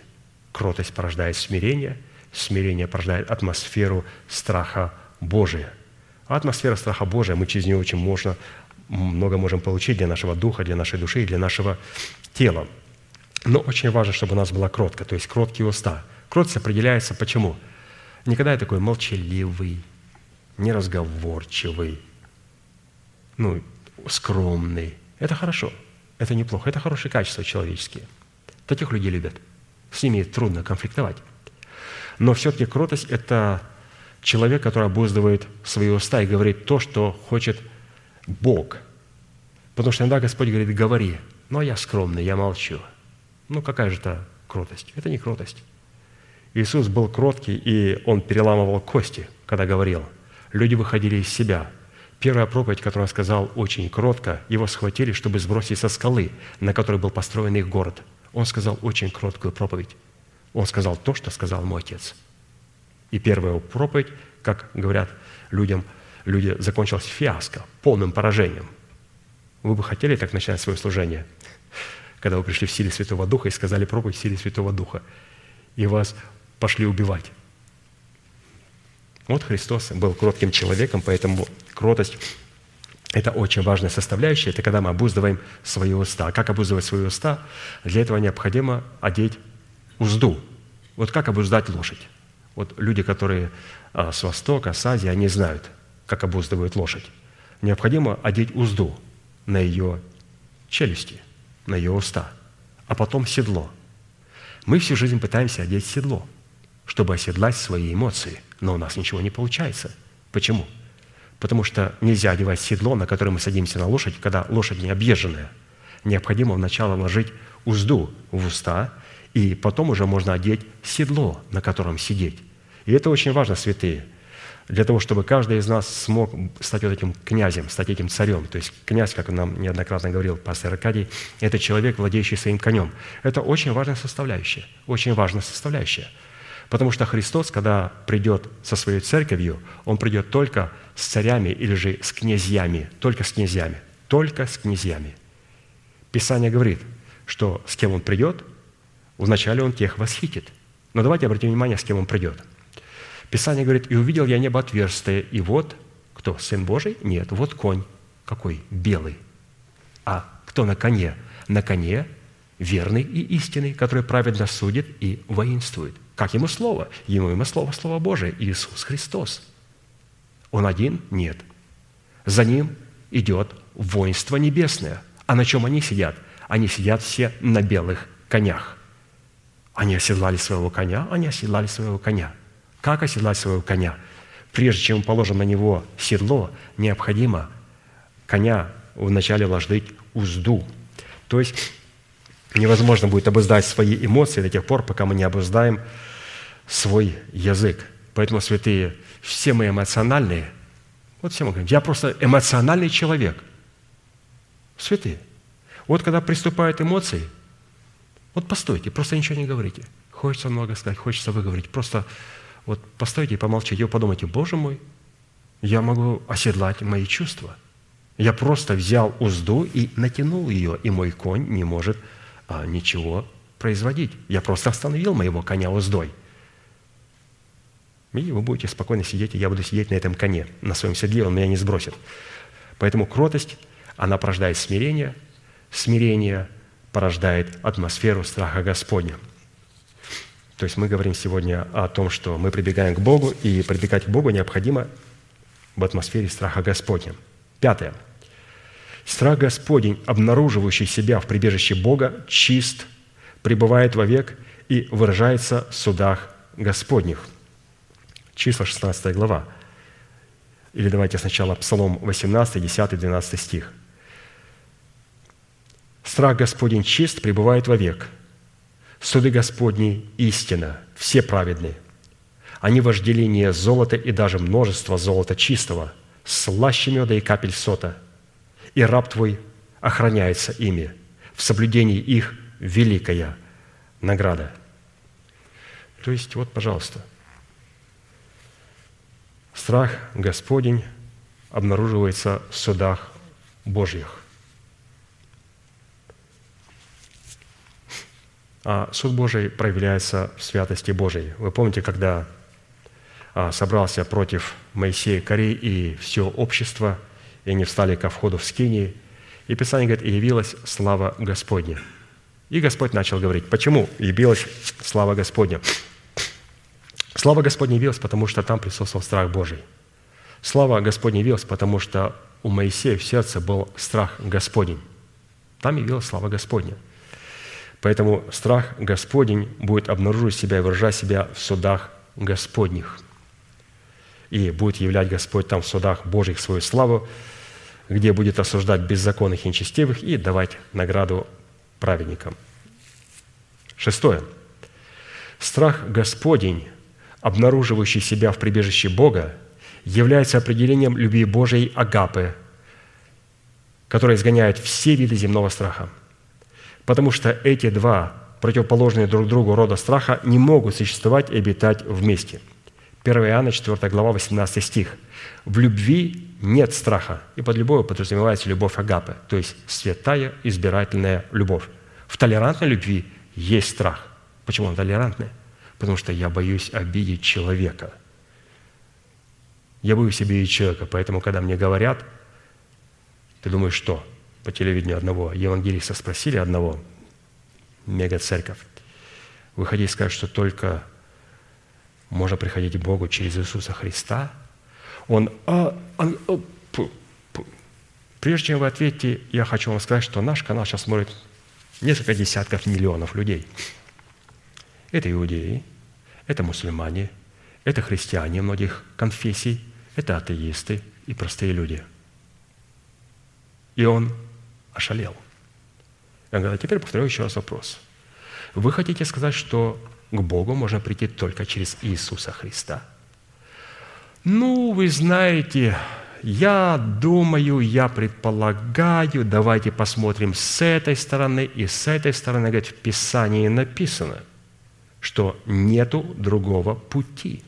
Кротость порождает смирение, смирение порождает атмосферу страха Божия. А атмосфера страха Божия, мы через нее очень можно, много можем получить для нашего духа, для нашей души и для нашего тела. Но очень важно, чтобы у нас была кротка, то есть кроткие уста. Кротость определяется почему? Никогда я такой молчаливый, неразговорчивый, ну, скромный. Это хорошо, это неплохо, это хорошие качества человеческие. Таких людей любят. С ними трудно конфликтовать. Но все-таки кротость – это человек, который обуздывает свои уста и говорит то, что хочет Бог. Потому что иногда Господь говорит, говори, но я скромный, я молчу. Ну, какая же это кротость? Это не кротость. Иисус был кроткий, и Он переламывал кости, когда говорил. Люди выходили из себя. Первая проповедь, которую Он сказал очень кротко, его схватили, чтобы сбросить со скалы, на которой был построен их город. Он сказал очень кроткую проповедь. Он сказал то, что сказал мой Отец – и первая проповедь, как говорят людям, люди, закончилась фиаско, полным поражением. Вы бы хотели так начинать свое служение, когда вы пришли в силе Святого Духа и сказали проповедь в силе Святого Духа, и вас пошли убивать. Вот Христос был кротким человеком, поэтому кротость – это очень важная составляющая. Это когда мы обуздываем свои уста. Как обуздывать свои уста? Для этого необходимо одеть узду. Вот как обуздать лошадь? Вот люди, которые а, с Востока, с Азии, они знают, как обуздывают лошадь. Необходимо одеть узду на ее челюсти, на ее уста, а потом седло. Мы всю жизнь пытаемся одеть седло, чтобы оседлать свои эмоции, но у нас ничего не получается. Почему? Потому что нельзя одевать седло, на которое мы садимся на лошадь, когда лошадь не объезженная. Необходимо вначале вложить узду в уста, и потом уже можно одеть седло, на котором сидеть. И это очень важно, святые, для того, чтобы каждый из нас смог стать вот этим князем, стать этим царем. То есть князь, как нам неоднократно говорил пастор Аркадий, это человек, владеющий своим конем. Это очень важная составляющая, очень важная составляющая. Потому что Христос, когда придет со своей церковью, Он придет только с царями или же с князьями, только с князьями, только с князьями. Писание говорит, что с кем Он придет, вначале Он тех восхитит. Но давайте обратим внимание, с кем Он придет – Писание говорит, «И увидел я небо отверстие, и вот, кто, Сын Божий? Нет, вот конь. Какой? Белый. А кто на коне? На коне верный и истинный, который праведно судит и воинствует. Как ему слово? Ему ему слово, слово Божие, Иисус Христос. Он один? Нет. За ним идет воинство небесное. А на чем они сидят? Они сидят все на белых конях. Они оседлали своего коня, они оседлали своего коня – как оседлать своего коня? Прежде чем положим на него седло, необходимо коня вначале вложить узду. То есть невозможно будет обуздать свои эмоции до тех пор, пока мы не обуздаем свой язык. Поэтому, святые, все мы эмоциональные. Вот все мы говорим, я просто эмоциональный человек. Святые. Вот когда приступают эмоции, вот постойте, просто ничего не говорите. Хочется много сказать, хочется выговорить. Просто вот постойте и помолчите, и подумайте, Боже мой, я могу оседлать мои чувства. Я просто взял узду и натянул ее, и мой конь не может а, ничего производить. Я просто остановил моего коня уздой. И вы будете спокойно сидеть, и я буду сидеть на этом коне, на своем седле, он меня не сбросит. Поэтому кротость, она порождает смирение, смирение порождает атмосферу страха Господня. То есть мы говорим сегодня о том, что мы прибегаем к Богу, и прибегать к Богу необходимо в атмосфере страха Господня. Пятое. Страх Господень, обнаруживающий себя в прибежище Бога, чист, пребывает вовек и выражается в судах Господних. Числа 16 глава. Или давайте сначала Псалом 18, 10, 12 стих. «Страх Господень чист, пребывает вовек, Суды Господни – истина, все праведны. Они вожделение золота и даже множество золота чистого, слаще меда и капель сота. И раб твой охраняется ими. В соблюдении их великая награда. То есть, вот, пожалуйста, страх Господень обнаруживается в судах Божьих. А суд Божий проявляется в святости Божией. Вы помните, когда а, собрался против Моисея Корей и все общество, и они встали ко входу в скинии, и Писание говорит, и явилась слава Господня. И Господь начал говорить, почему явилась слава Господня? Слава Господня явилась, потому что там присутствовал страх Божий. Слава Господня явилась, потому что у Моисея в сердце был страх Господень. Там явилась слава Господня – Поэтому страх Господень будет обнаруживать себя и выражать себя в судах Господних. И будет являть Господь там в судах Божьих свою славу, где будет осуждать беззаконных и нечестивых и давать награду праведникам. Шестое. Страх Господень, обнаруживающий себя в прибежище Бога, является определением любви Божией агапы, которая изгоняет все виды земного страха – потому что эти два противоположные друг другу рода страха не могут существовать и обитать вместе. 1 Иоанна, 4 глава, 18 стих. «В любви нет страха, и под любовью подразумевается любовь Агапы, то есть святая избирательная любовь. В толерантной любви есть страх. Почему он толерантный? Потому что я боюсь обидеть человека. Я боюсь обидеть человека, поэтому, когда мне говорят, ты думаешь, что? по телевидению одного евангелиста спросили, одного, мега-церковь, вы хотите сказать, что только можно приходить к Богу через Иисуса Христа? Он, а, а, а, пу, пу. прежде чем вы ответите, я хочу вам сказать, что наш канал сейчас смотрит несколько десятков миллионов людей. Это иудеи, это мусульмане, это христиане многих конфессий, это атеисты и простые люди. И он ошалел. Я говорю, теперь повторю еще раз вопрос. Вы хотите сказать, что к Богу можно прийти только через Иисуса Христа? Ну, вы знаете, я думаю, я предполагаю, давайте посмотрим с этой стороны и с этой стороны. Говорит, в Писании написано, что нету другого пути.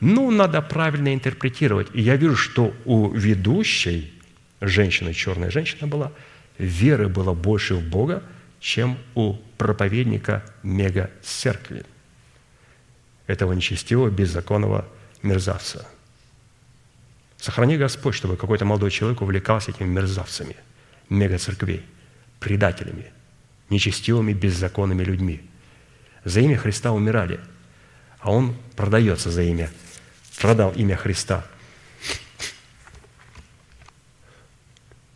Ну, надо правильно интерпретировать. И я вижу, что у ведущей женщина, черная женщина была, веры было больше в Бога, чем у проповедника мега-церкви, этого нечестивого, беззаконного мерзавца. Сохрани Господь, чтобы какой-то молодой человек увлекался этими мерзавцами, мега-церквей, предателями, нечестивыми, беззаконными людьми. За имя Христа умирали, а он продается за имя, продал имя Христа –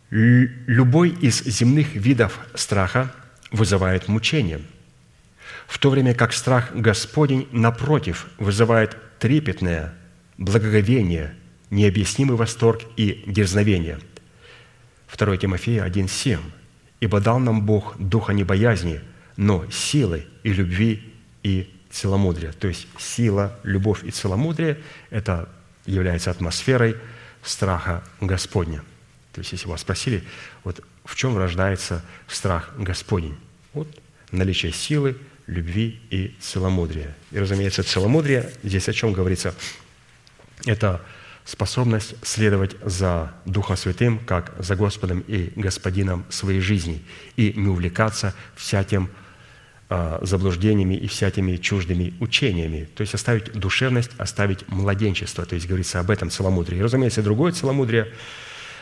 Любой из земных видов страха вызывает мучение, в то время как страх Господень, напротив, вызывает трепетное благоговение, необъяснимый восторг и дерзновение. 2 Тимофея 1,7. «Ибо дал нам Бог духа не боязни, но силы и любви и целомудрия». То есть сила, любовь и целомудрие – это является атмосферой страха Господня – то есть, если вас спросили, вот в чем рождается страх Господень? Вот наличие силы, любви и целомудрия. И, разумеется, целомудрие, здесь о чем говорится? Это способность следовать за Духом Святым, как за Господом и Господином своей жизни, и не увлекаться всяким заблуждениями и всякими чуждыми учениями. То есть оставить душевность, оставить младенчество. То есть говорится об этом целомудрии. И, разумеется, другое целомудрие –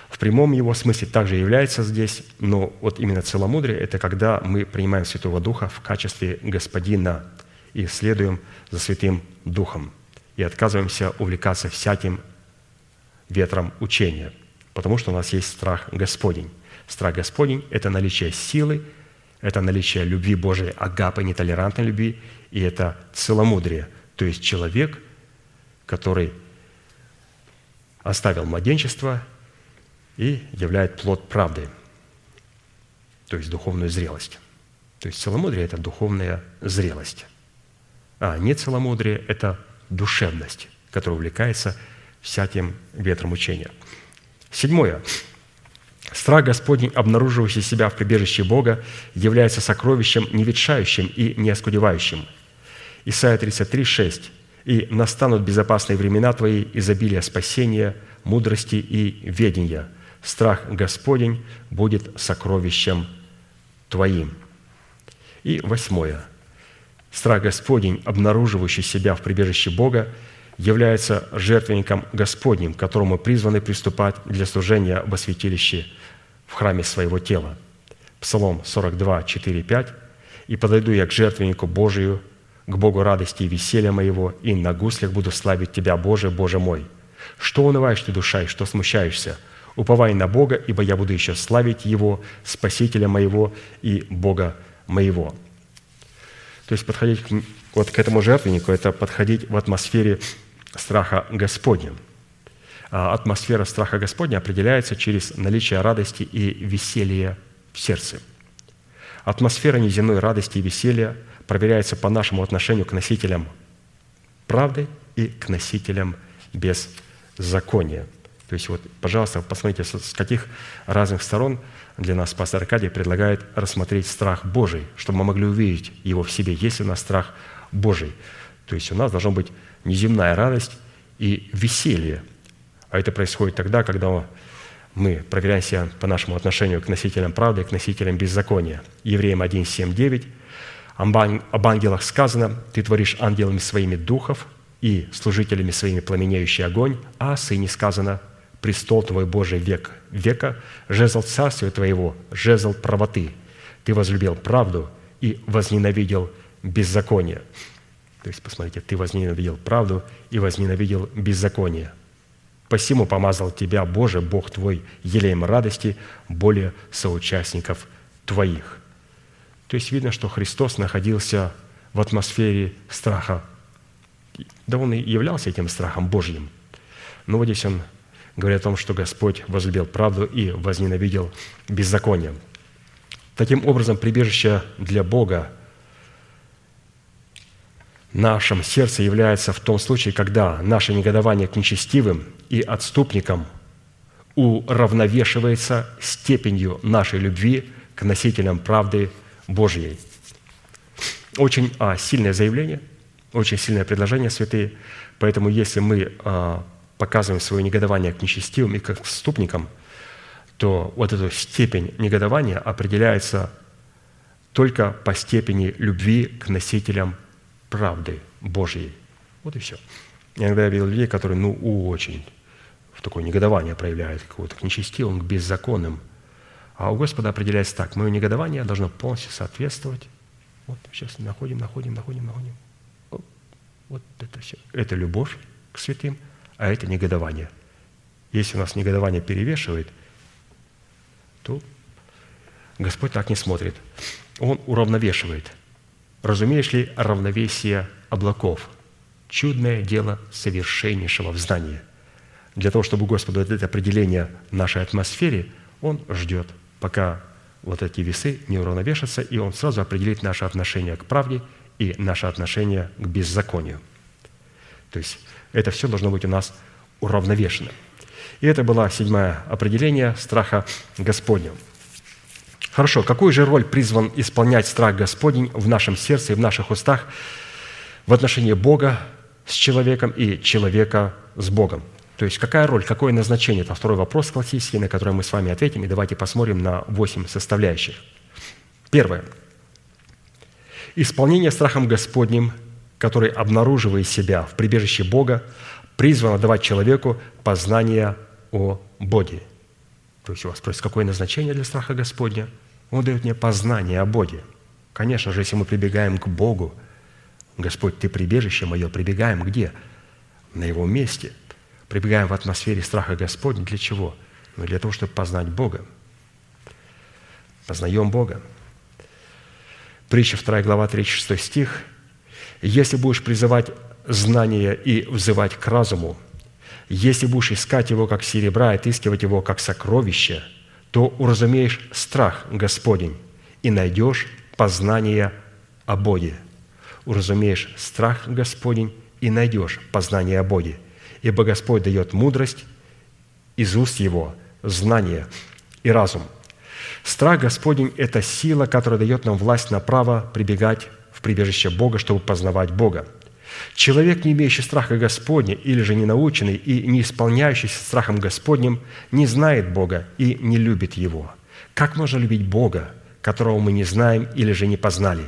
в прямом его смысле также является здесь, но вот именно целомудрие – это когда мы принимаем Святого Духа в качестве Господина и следуем за Святым Духом и отказываемся увлекаться всяким ветром учения, потому что у нас есть страх Господень. Страх Господень – это наличие силы, это наличие любви Божией, агапы, нетолерантной любви, и это целомудрие, то есть человек, который оставил младенчество и являет плод правды, то есть духовную зрелость. То есть целомудрие – это духовная зрелость, а не целомудрие – это душевность, которая увлекается всяким ветром учения. Седьмое. Страх Господень, обнаруживающий себя в прибежище Бога, является сокровищем неветшающим и не оскудевающим. Исайя 33, 6. «И настанут безопасные времена Твои, изобилия спасения, мудрости и ведения. Страх Господень будет сокровищем Твоим». И восьмое. Страх Господень, обнаруживающий себя в прибежище Бога, является жертвенником Господним, к которому призваны приступать для служения во святилище в храме своего тела. Псалом 42, 4, 5. «И подойду я к жертвеннику Божию, к Богу радости и веселья моего, и на гуслях буду славить Тебя, Боже, Боже мой. Что унываешь ты, душа, и что смущаешься? Уповай на Бога, ибо я буду еще славить Его, Спасителя моего и Бога моего». То есть подходить вот к этому жертвеннику – это подходить в атмосфере страха Господня. А атмосфера страха Господня определяется через наличие радости и веселья в сердце. Атмосфера неземной радости и веселья проверяется по нашему отношению к носителям правды и к носителям беззакония. То есть вот, пожалуйста, посмотрите, с каких разных сторон для нас пастор Аркадий предлагает рассмотреть страх Божий, чтобы мы могли увидеть его в себе, есть ли у нас страх Божий. То есть у нас должна быть неземная радость и веселье. А это происходит тогда, когда мы проверяем себя по нашему отношению к носителям правды, к носителям беззакония. Евреям 1, 7, 9. Об ангелах сказано, «Ты творишь ангелами своими духов и служителями своими пламенеющий огонь», а о сыне сказано, «Престол твой Божий век века, жезл царствия твоего, жезл правоты. Ты возлюбил правду и возненавидел беззаконие». То есть, посмотрите, ты возненавидел правду и возненавидел беззаконие. Посему помазал тебя, Боже, Бог твой, елеем радости, более соучастников твоих. То есть видно, что Христос находился в атмосфере страха. Да он и являлся этим страхом Божьим. Но вот здесь он говорит о том, что Господь возлюбил правду и возненавидел беззаконие. Таким образом, прибежище для Бога – нашем сердце является в том случае, когда наше негодование к нечестивым и отступникам уравновешивается степенью нашей любви к носителям правды Божьей. Очень а, сильное заявление, очень сильное предложение, святые. Поэтому если мы а, показываем свое негодование к нечестивым и к отступникам, то вот эта степень негодования определяется только по степени любви к носителям правды Божьей. Вот и все. Иногда я видел людей, которые, ну, очень в такое негодование проявляют, какого-то к нечестивым, к беззаконным. А у Господа определяется так, мое негодование должно полностью соответствовать. Вот сейчас находим, находим, находим, находим. Вот, вот это все. Это любовь к святым, а это негодование. Если у нас негодование перевешивает, то Господь так не смотрит. Он уравновешивает – Разумеешь ли равновесие облаков? Чудное дело совершеннейшего в знании. Для того, чтобы Господу дать определение нашей атмосфере, Он ждет, пока вот эти весы не уравновешатся, и Он сразу определит наше отношение к правде и наше отношение к беззаконию. То есть это все должно быть у нас уравновешено. И это было седьмое определение страха Господня – Хорошо, какую же роль призван исполнять страх Господень в нашем сердце и в наших устах в отношении Бога с человеком и человека с Богом? То есть какая роль, какое назначение? Это второй вопрос классический, на который мы с вами ответим, и давайте посмотрим на восемь составляющих. Первое. Исполнение страхом Господним, который, обнаруживая себя в прибежище Бога, призвано давать человеку познание о Боге. То есть у вас спросят, какое назначение для страха Господня? Он дает мне познание о Боге. Конечно же, если мы прибегаем к Богу, Господь, Ты прибежище мое, прибегаем где? На Его месте. Прибегаем в атмосфере страха Господня. Для чего? Ну, для того, чтобы познать Бога. Познаем Бога. Притча 2 глава 36 стих. «Если будешь призывать знания и взывать к разуму, если будешь искать его как серебра, отыскивать его как сокровище, то уразумеешь страх Господень и найдешь познание о Боге. Уразумеешь страх Господень и найдешь познание о Боге. Ибо Господь дает мудрость из уст Его, знание и разум. Страх Господень – это сила, которая дает нам власть на право прибегать в прибежище Бога, чтобы познавать Бога – Человек, не имеющий страха Господня, или же не наученный и не исполняющийся страхом Господним, не знает Бога и не любит Его. Как можно любить Бога, которого мы не знаем или же не познали?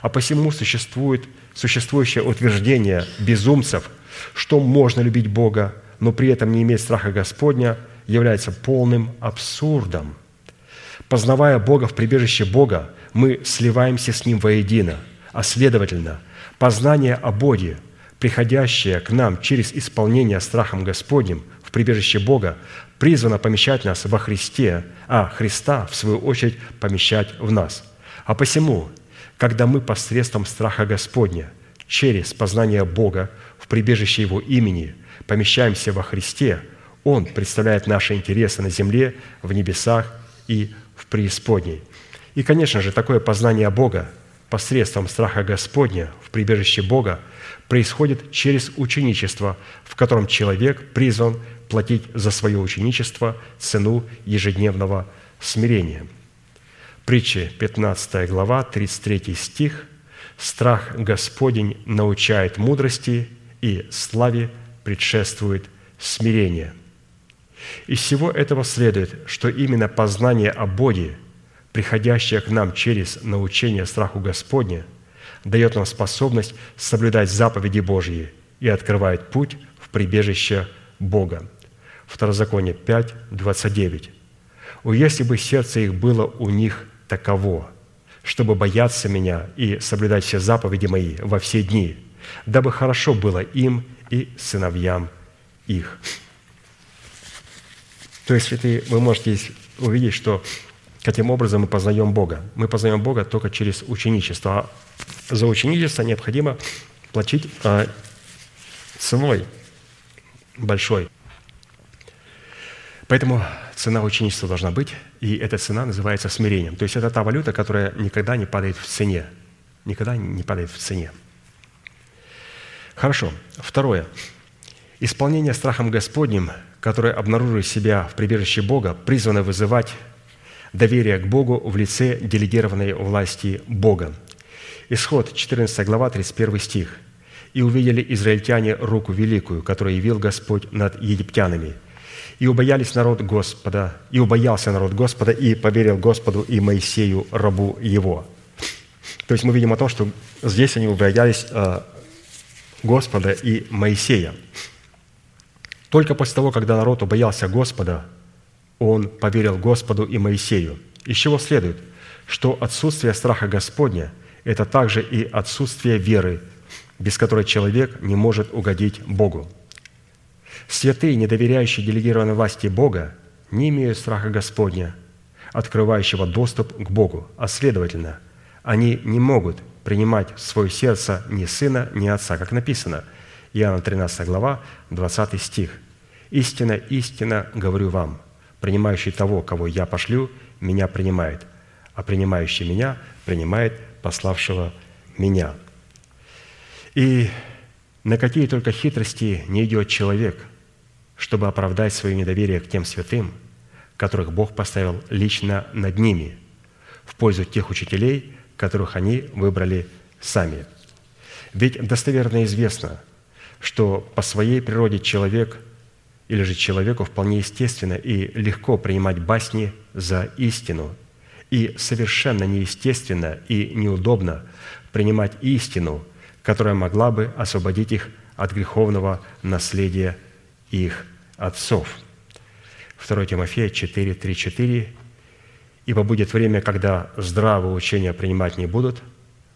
А посему существует существующее утверждение безумцев, что можно любить Бога, но при этом не иметь страха Господня, является полным абсурдом. Познавая Бога в прибежище Бога, мы сливаемся с Ним воедино, а следовательно – Познание о Боге, приходящее к нам через исполнение страхом Господним в прибежище Бога, призвано помещать нас во Христе, а Христа, в свою очередь, помещать в нас. А посему, когда мы посредством страха Господня, через познание Бога в прибежище Его имени помещаемся во Христе, Он представляет наши интересы на земле, в небесах и в преисподней. И, конечно же, такое познание Бога посредством страха Господня в прибежище Бога происходит через ученичество, в котором человек призван платить за свое ученичество цену ежедневного смирения. Притча 15 глава, 33 стих. «Страх Господень научает мудрости, и славе предшествует смирение». Из всего этого следует, что именно познание о Боге – приходящее к нам через научение страху Господня, дает нам способность соблюдать заповеди Божьи и открывает путь в прибежище Бога. Второзаконие 5, 29. «О, если бы сердце их было у них таково, чтобы бояться Меня и соблюдать все заповеди Мои во все дни, дабы хорошо было им и сыновьям их». То есть вы можете увидеть, что Каким образом мы познаем Бога? Мы познаем Бога только через ученичество. А за ученичество необходимо платить а, ценой большой. Поэтому цена ученичества должна быть, и эта цена называется смирением. То есть это та валюта, которая никогда не падает в цене. Никогда не падает в цене. Хорошо. Второе. Исполнение страхом Господним, которое обнаруживает себя в прибежище Бога, призвано вызывать доверие к Богу в лице делегированной власти Бога. Исход 14 глава, 31 стих. «И увидели израильтяне руку великую, которую явил Господь над египтянами. И убоялись народ Господа, и убоялся народ Господа, и поверил Господу и Моисею, рабу его». То есть мы видим о том, что здесь они убоялись э, Господа и Моисея. Только после того, когда народ убоялся Господа, он поверил Господу и Моисею. Из чего следует, что отсутствие страха Господня – это также и отсутствие веры, без которой человек не может угодить Богу. Святые, не доверяющие делегированной власти Бога, не имеют страха Господня, открывающего доступ к Богу, а следовательно, они не могут принимать в свое сердце ни сына, ни отца, как написано. Иоанна 13 глава, 20 стих. «Истина, истина, говорю вам, Принимающий того, кого я пошлю, меня принимает, а принимающий меня принимает пославшего меня». И на какие только хитрости не идет человек, чтобы оправдать свое недоверие к тем святым, которых Бог поставил лично над ними, в пользу тех учителей, которых они выбрали сами. Ведь достоверно известно, что по своей природе человек – или же человеку вполне естественно и легко принимать басни за истину, и совершенно неестественно и неудобно принимать истину, которая могла бы освободить их от греховного наследия их отцов. 2 Тимофея 4, 3, 4. «Ибо будет время, когда здравые учения принимать не будут,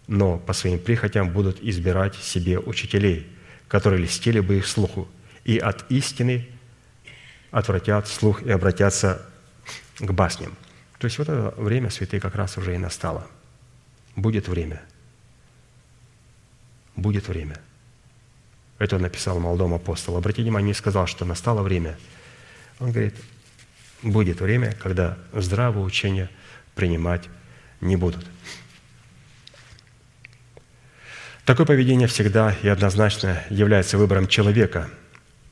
но по своим прихотям будут избирать себе учителей, которые льстили бы их слуху, и от истины отвратят слух и обратятся к басням». То есть вот это время, святые, как раз уже и настало. Будет время. Будет время. Это написал молодому апостолу. Обратите внимание, не сказал, что настало время. Он говорит, будет время, когда здравое учение принимать не будут. Такое поведение всегда и однозначно является выбором человека,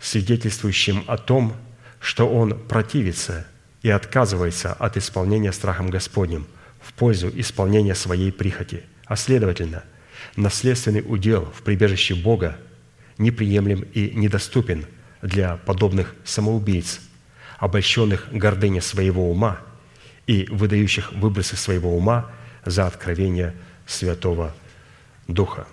свидетельствующим о том, что он противится и отказывается от исполнения страхом Господним в пользу исполнения своей прихоти, а следовательно, наследственный удел в прибежище Бога неприемлем и недоступен для подобных самоубийц, обольщенных гордыней своего ума и выдающих выбросы своего ума за откровение Святого Духа.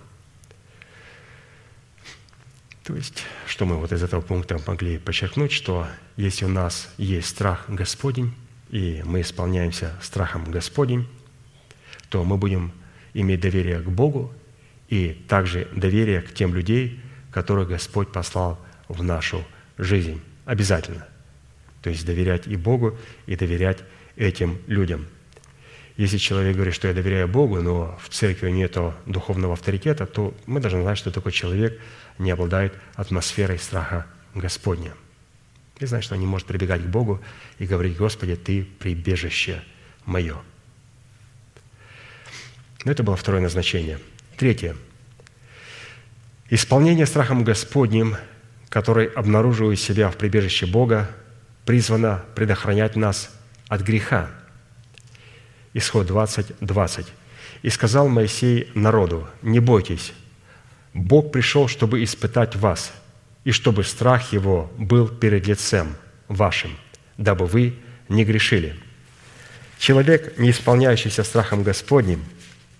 То есть, что мы вот из этого пункта могли подчеркнуть, что если у нас есть страх Господень, и мы исполняемся страхом Господень, то мы будем иметь доверие к Богу и также доверие к тем людей, которых Господь послал в нашу жизнь. Обязательно. То есть доверять и Богу, и доверять этим людям. Если человек говорит, что я доверяю Богу, но в церкви нет духовного авторитета, то мы должны знать, что такой человек не обладает атмосферой страха Господня. И знать, что он не может прибегать к Богу и говорить, «Господи, Ты прибежище мое». Но это было второе назначение. Третье – Исполнение страхом Господним, который обнаруживает себя в прибежище Бога, призвано предохранять нас от греха. Исход 20, 20. «И сказал Моисей народу, не бойтесь, Бог пришел, чтобы испытать вас, и чтобы страх Его был перед лицем вашим, дабы вы не грешили». Человек, не исполняющийся страхом Господним,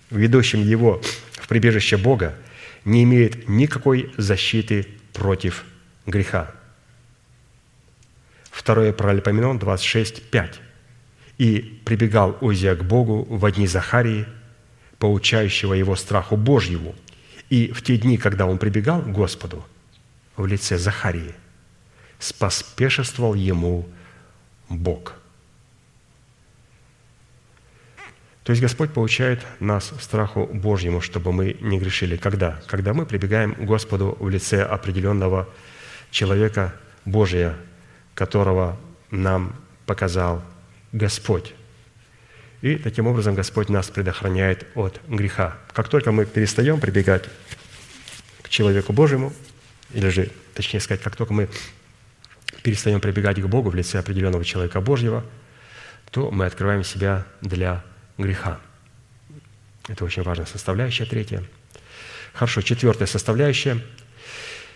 ведущим его в прибежище Бога – не имеет никакой защиты против греха. Второе Паралипоменон 26, 5. «И прибегал Озия к Богу в дни Захарии, поучающего его страху Божьему, и в те дни, когда он прибегал к Господу в лице Захарии, споспешествовал ему Бог». То есть Господь получает нас страху Божьему, чтобы мы не грешили. Когда? Когда мы прибегаем к Господу в лице определенного человека Божия, которого нам показал Господь. И таким образом Господь нас предохраняет от греха. Как только мы перестаем прибегать к человеку Божьему, или же, точнее сказать, как только мы перестаем прибегать к Богу в лице определенного человека Божьего, то мы открываем себя для греха. Это очень важная составляющая, третья. Хорошо, четвертая составляющая.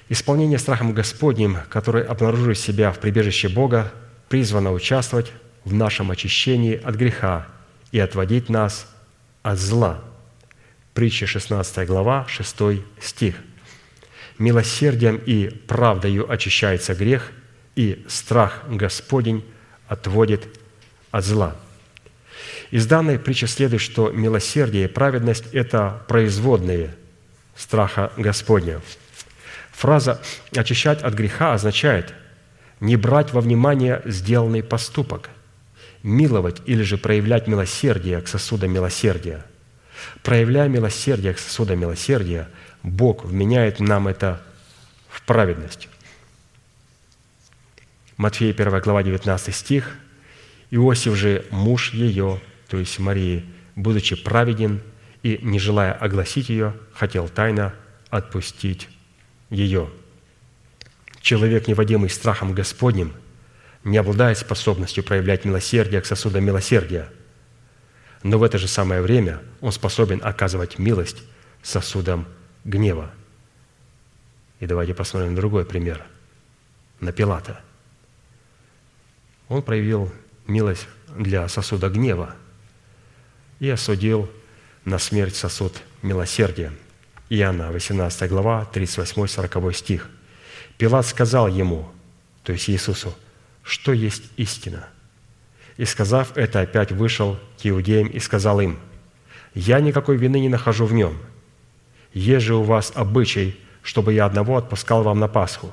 Исполнение страхом Господним, который обнаруживает себя в прибежище Бога, призвано участвовать в нашем очищении от греха и отводить нас от зла. Притча 16 глава, 6 стих. «Милосердием и правдою очищается грех, и страх Господень отводит от зла». Из данной притчи следует, что милосердие и праведность – это производные страха Господня. Фраза «очищать от греха» означает не брать во внимание сделанный поступок, миловать или же проявлять милосердие к сосудам милосердия. Проявляя милосердие к сосудам милосердия, Бог вменяет нам это в праведность. Матфея 1 глава 19 стих. «Иосиф же, муж ее, то есть Марии, будучи праведен и не желая огласить ее, хотел тайно отпустить ее. Человек, неводимый страхом Господним, не обладает способностью проявлять милосердие к сосудам милосердия, но в это же самое время он способен оказывать милость сосудам гнева. И давайте посмотрим другой пример, на Пилата. Он проявил милость для сосуда гнева – и осудил на смерть сосуд милосердия. Иоанна, 18 глава, 38-40 стих. Пилат сказал ему, то есть Иисусу, что есть истина. И, сказав это, опять вышел к иудеям и сказал им, «Я никакой вины не нахожу в нем. Есть же у вас обычай, чтобы я одного отпускал вам на Пасху.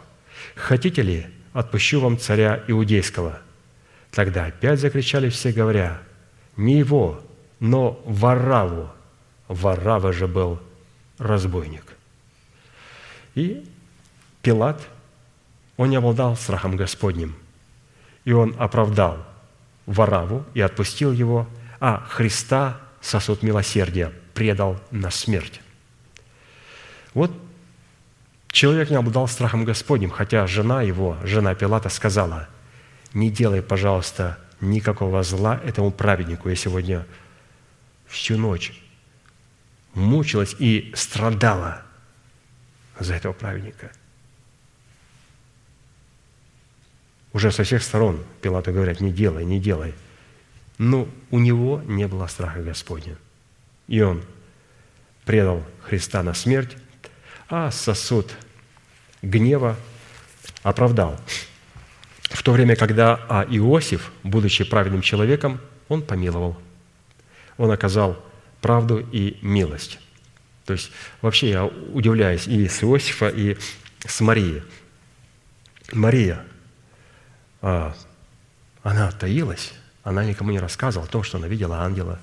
Хотите ли, отпущу вам царя иудейского?» Тогда опять закричали все, говоря, «Не его, но Вараву». Варава же был разбойник. И Пилат, он не обладал страхом Господним, и он оправдал Вараву и отпустил его, а Христа, сосуд милосердия, предал на смерть. Вот человек не обладал страхом Господним, хотя жена его, жена Пилата, сказала, «Не делай, пожалуйста, никакого зла этому праведнику. Я сегодня всю ночь мучилась и страдала за этого праведника. Уже со всех сторон Пилату говорят, не делай, не делай. Но у него не было страха Господня. И он предал Христа на смерть, а сосуд гнева оправдал. В то время, когда а Иосиф, будучи праведным человеком, он помиловал. Он оказал правду и милость. То есть вообще я удивляюсь и с Иосифа, и с Марией. Мария, а, она таилась, она никому не рассказывала о том, что она видела ангела,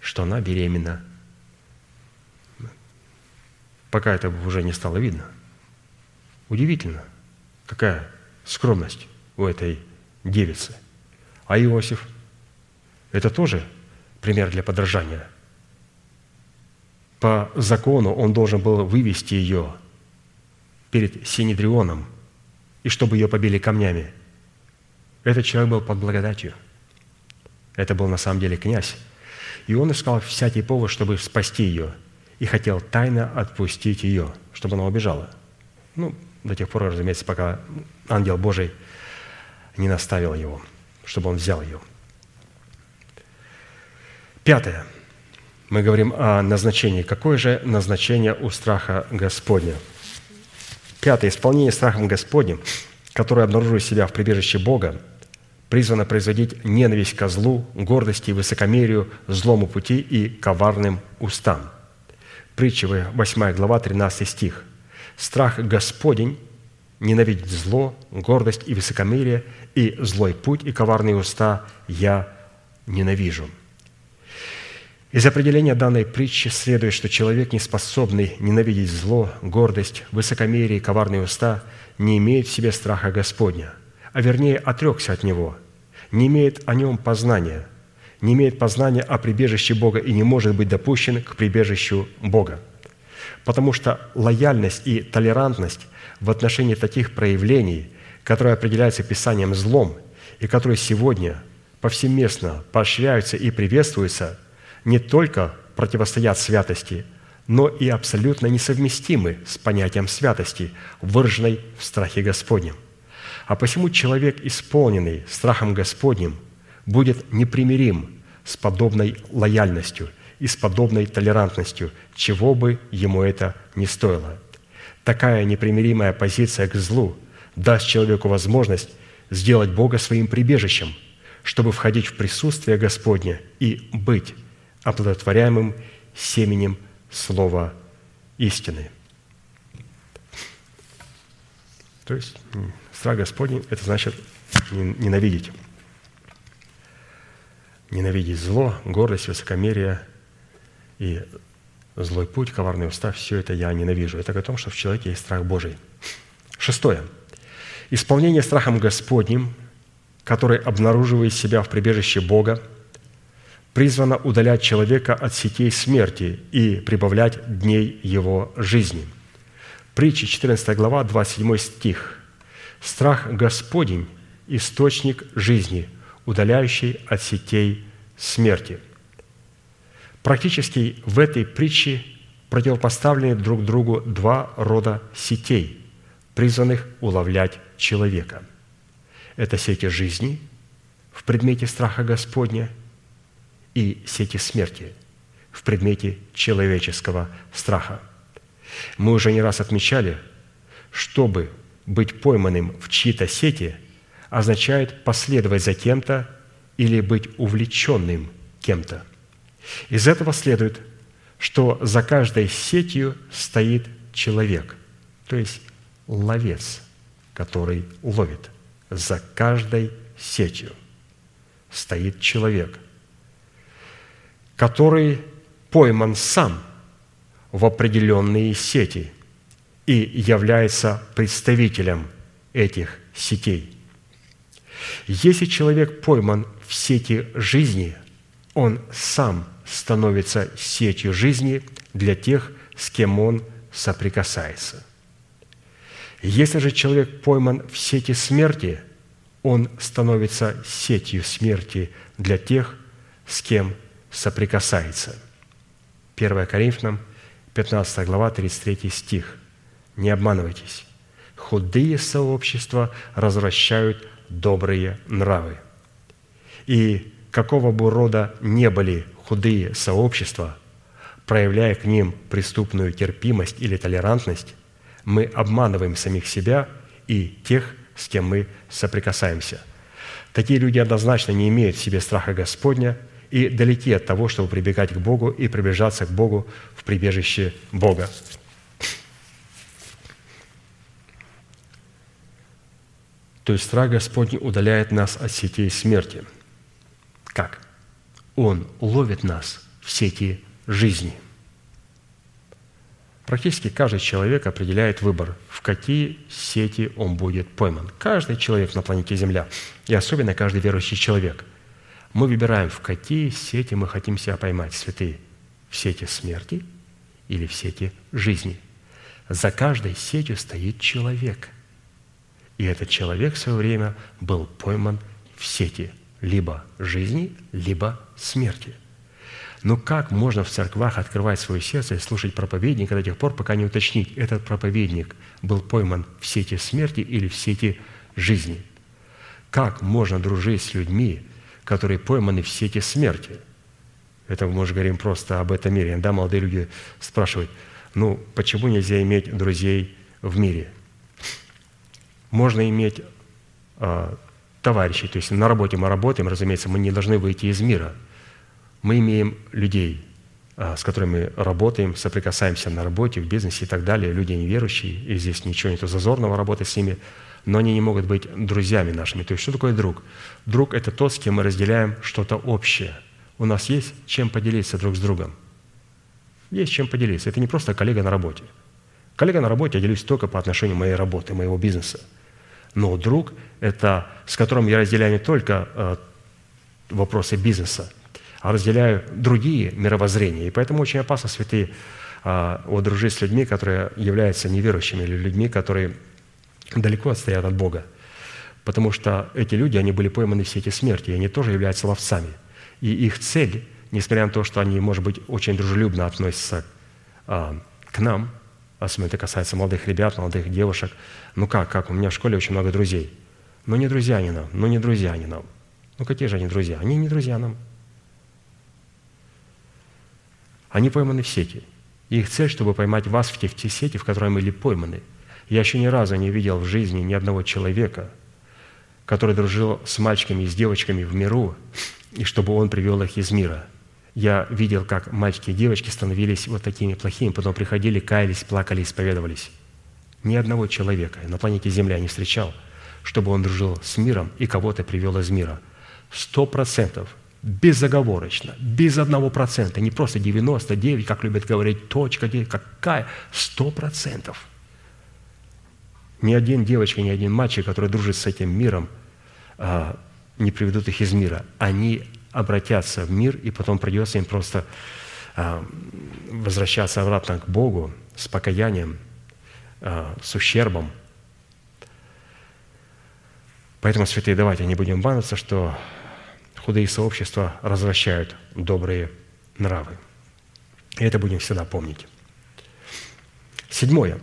что она беременна, пока это уже не стало видно. Удивительно, какая скромность у этой девицы. А Иосиф – это тоже пример для подражания – по закону он должен был вывести ее перед Синедрионом, и чтобы ее побили камнями. Этот человек был под благодатью. Это был на самом деле князь. И он искал всякий повод, чтобы спасти ее, и хотел тайно отпустить ее, чтобы она убежала. Ну, до тех пор, разумеется, пока ангел Божий не наставил его, чтобы он взял ее. Пятое – мы говорим о назначении. Какое же назначение у страха Господня? Пятое. Исполнение страхом Господним, которое обнаруживает себя в прибежище Бога, призвано производить ненависть ко злу, гордости, высокомерию, злому пути и коварным устам. Притча 8 глава, 13 стих. «Страх Господень ненавидеть зло, гордость и высокомерие, и злой путь и коварные уста я ненавижу». Из определения данной притчи следует, что человек, не способный ненавидеть зло, гордость, высокомерие и коварные уста, не имеет в себе страха Господня, а вернее отрекся от него, не имеет о нем познания, не имеет познания о прибежище Бога и не может быть допущен к прибежищу Бога. Потому что лояльность и толерантность в отношении таких проявлений, которые определяются Писанием злом и которые сегодня повсеместно поощряются и приветствуются – не только противостоят святости, но и абсолютно несовместимы с понятием святости, выраженной в страхе Господнем. А посему человек, исполненный страхом Господним, будет непримирим с подобной лояльностью и с подобной толерантностью, чего бы ему это ни стоило. Такая непримиримая позиция к злу даст человеку возможность сделать Бога своим прибежищем, чтобы входить в присутствие Господне и быть оплодотворяемым семенем Слова истины. То есть страх Господень – это значит ненавидеть. Ненавидеть зло, гордость, высокомерие и злой путь, коварный устав – все это я ненавижу. Это о том, что в человеке есть страх Божий. Шестое. Исполнение страхом Господним, который обнаруживает себя в прибежище Бога – призвана удалять человека от сетей смерти и прибавлять дней его жизни. Притча 14 глава, 27 стих. «Страх Господень – источник жизни, удаляющий от сетей смерти». Практически в этой притче противопоставлены друг другу два рода сетей, призванных уловлять человека. Это сети жизни в предмете страха Господня – и сети смерти в предмете человеческого страха. Мы уже не раз отмечали, чтобы быть пойманным в чьи-то сети, означает последовать за кем-то или быть увлеченным кем-то. Из этого следует, что за каждой сетью стоит человек, то есть ловец, который ловит. За каждой сетью стоит человек, который пойман сам в определенные сети и является представителем этих сетей. Если человек пойман в сети жизни, он сам становится сетью жизни для тех, с кем он соприкасается. Если же человек пойман в сети смерти, он становится сетью смерти для тех, с кем соприкасается. 1 Коринфянам, 15 глава, 33 стих. «Не обманывайтесь, худые сообщества развращают добрые нравы». И какого бы рода не были худые сообщества, проявляя к ним преступную терпимость или толерантность, мы обманываем самих себя и тех, с кем мы соприкасаемся. Такие люди однозначно не имеют в себе страха Господня и далеки от того, чтобы прибегать к Богу и приближаться к Богу в прибежище Бога. То есть страх Господний удаляет нас от сетей смерти. Как? Он ловит нас в сети жизни. Практически каждый человек определяет выбор, в какие сети он будет пойман. Каждый человек на планете Земля, и особенно каждый верующий человек. Мы выбираем, в какие сети мы хотим себя поймать, святые. В сети смерти или в сети жизни. За каждой сетью стоит человек. И этот человек в свое время был пойман в сети либо жизни, либо смерти. Но как можно в церквах открывать свое сердце и слушать проповедника до тех пор, пока не уточнить, этот проповедник был пойман в сети смерти или в сети жизни? Как можно дружить с людьми, которые пойманы в сети смерти? Это мы же говорим просто об этом мире. Иногда молодые люди спрашивают, ну, почему нельзя иметь друзей в мире? Можно иметь а, товарищей. То есть на работе мы работаем, разумеется, мы не должны выйти из мира. Мы имеем людей, а, с которыми работаем, соприкасаемся на работе, в бизнесе и так далее, люди неверующие, и здесь ничего нет зазорного работать с ними, но они не могут быть друзьями нашими. То есть что такое друг? Друг – это тот, с кем мы разделяем что-то общее. У нас есть чем поделиться друг с другом. Есть чем поделиться. Это не просто коллега на работе. Коллега на работе я делюсь только по отношению моей работы, моего бизнеса – но друг – это с которым я разделяю не только э, вопросы бизнеса, а разделяю другие мировоззрения. И поэтому очень опасно, святые, э, вот дружить с людьми, которые являются неверующими, или людьми, которые далеко отстоят от Бога. Потому что эти люди, они были пойманы в сети смерти, и они тоже являются ловцами. И их цель, несмотря на то, что они, может быть, очень дружелюбно относятся э, к нам, особенно это касается молодых ребят, молодых девушек. Ну как, как, у меня в школе очень много друзей. Но не друзья они нам, ну не друзья они нам. Ну какие же они друзья? Они не друзья нам. Они пойманы в сети. Их цель, чтобы поймать вас в тех те сети, в которые мы были пойманы. Я еще ни разу не видел в жизни ни одного человека, который дружил с мальчиками и с девочками в миру, и чтобы он привел их из мира – я видел, как мальчики и девочки становились вот такими плохими, потом приходили, каялись, плакали, исповедовались. Ни одного человека на планете Земля не встречал, чтобы он дружил с миром и кого-то привел из мира. Сто процентов, безоговорочно, без одного процента, не просто 99, как любят говорить, точка, какая, сто процентов. Ни один девочка, ни один мальчик, который дружит с этим миром, а, не приведут их из мира. Они обратятся в мир, и потом придется им просто а, возвращаться обратно к Богу с покаянием, а, с ущербом. Поэтому, святые, давайте не будем баниться, что худые сообщества развращают добрые нравы. И это будем всегда помнить. Седьмое.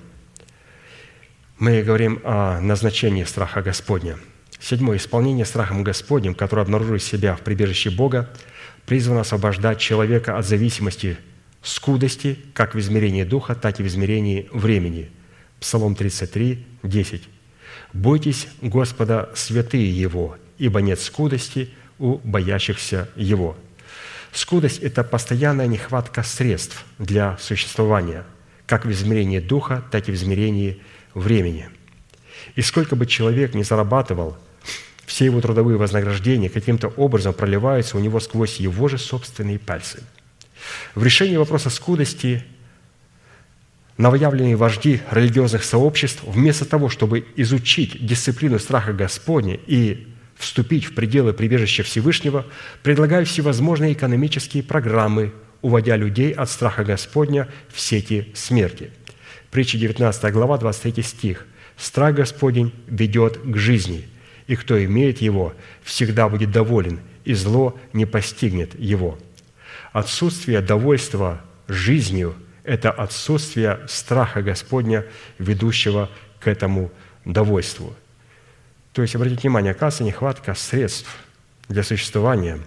Мы говорим о назначении страха Господня – Седьмое. Исполнение страхом Господним, которое обнаруживает себя в прибежище Бога, призвано освобождать человека от зависимости скудости как в измерении духа, так и в измерении времени. Псалом 33, 10. Бойтесь Господа святые Его, ибо нет скудости у боящихся Его». Скудость – это постоянная нехватка средств для существования, как в измерении духа, так и в измерении времени. И сколько бы человек ни зарабатывал, все его трудовые вознаграждения каким-то образом проливаются у него сквозь его же собственные пальцы. В решении вопроса скудости новоявленные вожди религиозных сообществ, вместо того, чтобы изучить дисциплину страха Господня и вступить в пределы прибежища Всевышнего, предлагают всевозможные экономические программы, уводя людей от страха Господня в сети смерти. Притча 19 глава, 23 стих. «Страх Господень ведет к жизни, и кто имеет его, всегда будет доволен, и зло не постигнет его». Отсутствие довольства жизнью – это отсутствие страха Господня, ведущего к этому довольству. То есть, обратите внимание, оказывается, нехватка средств для существования,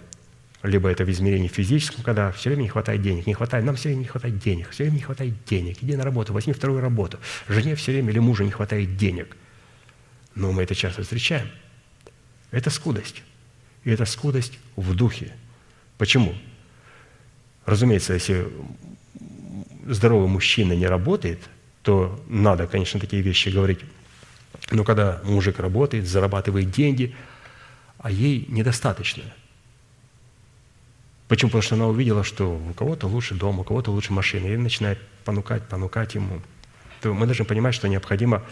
либо это в измерении физическом, когда все время не хватает денег, не хватает, нам все время не хватает денег, все время не хватает денег, иди на работу, возьми вторую работу, жене все время или мужу не хватает денег. Но мы это часто встречаем. Это скудость. И это скудость в духе. Почему? Разумеется, если здоровый мужчина не работает, то надо, конечно, такие вещи говорить. Но когда мужик работает, зарабатывает деньги, а ей недостаточно. Почему? Потому что она увидела, что у кого-то лучше дом, у кого-то лучше машина, и начинает понукать, понукать ему. То мы должны понимать, что необходимо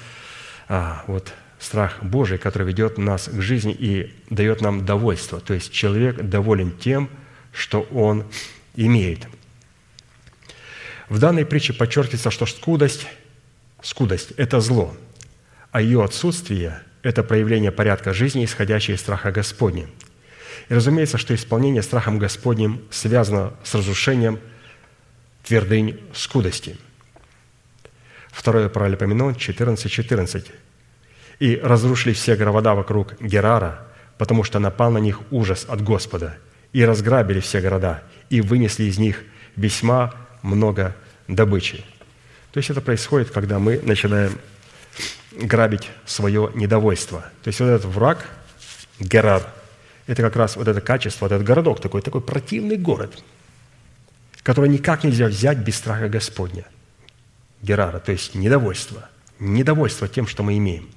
а, вот, страх Божий, который ведет нас к жизни и дает нам довольство. То есть человек доволен тем, что он имеет. В данной притче подчеркивается, что скудость, скудость – это зло, а ее отсутствие – это проявление порядка жизни, исходящее из страха Господня. И разумеется, что исполнение страхом Господним связано с разрушением твердынь скудости. Второе Паралипоменон 14.14. 14. «И разрушили все города вокруг Герара, потому что напал на них ужас от Господа, и разграбили все города, и вынесли из них весьма много добычи. То есть это происходит, когда мы начинаем грабить свое недовольство. То есть вот этот враг, Герар, это как раз вот это качество, вот этот городок такой, такой противный город, который никак нельзя взять без страха Господня. Герара, то есть недовольство. Недовольство тем, что мы имеем.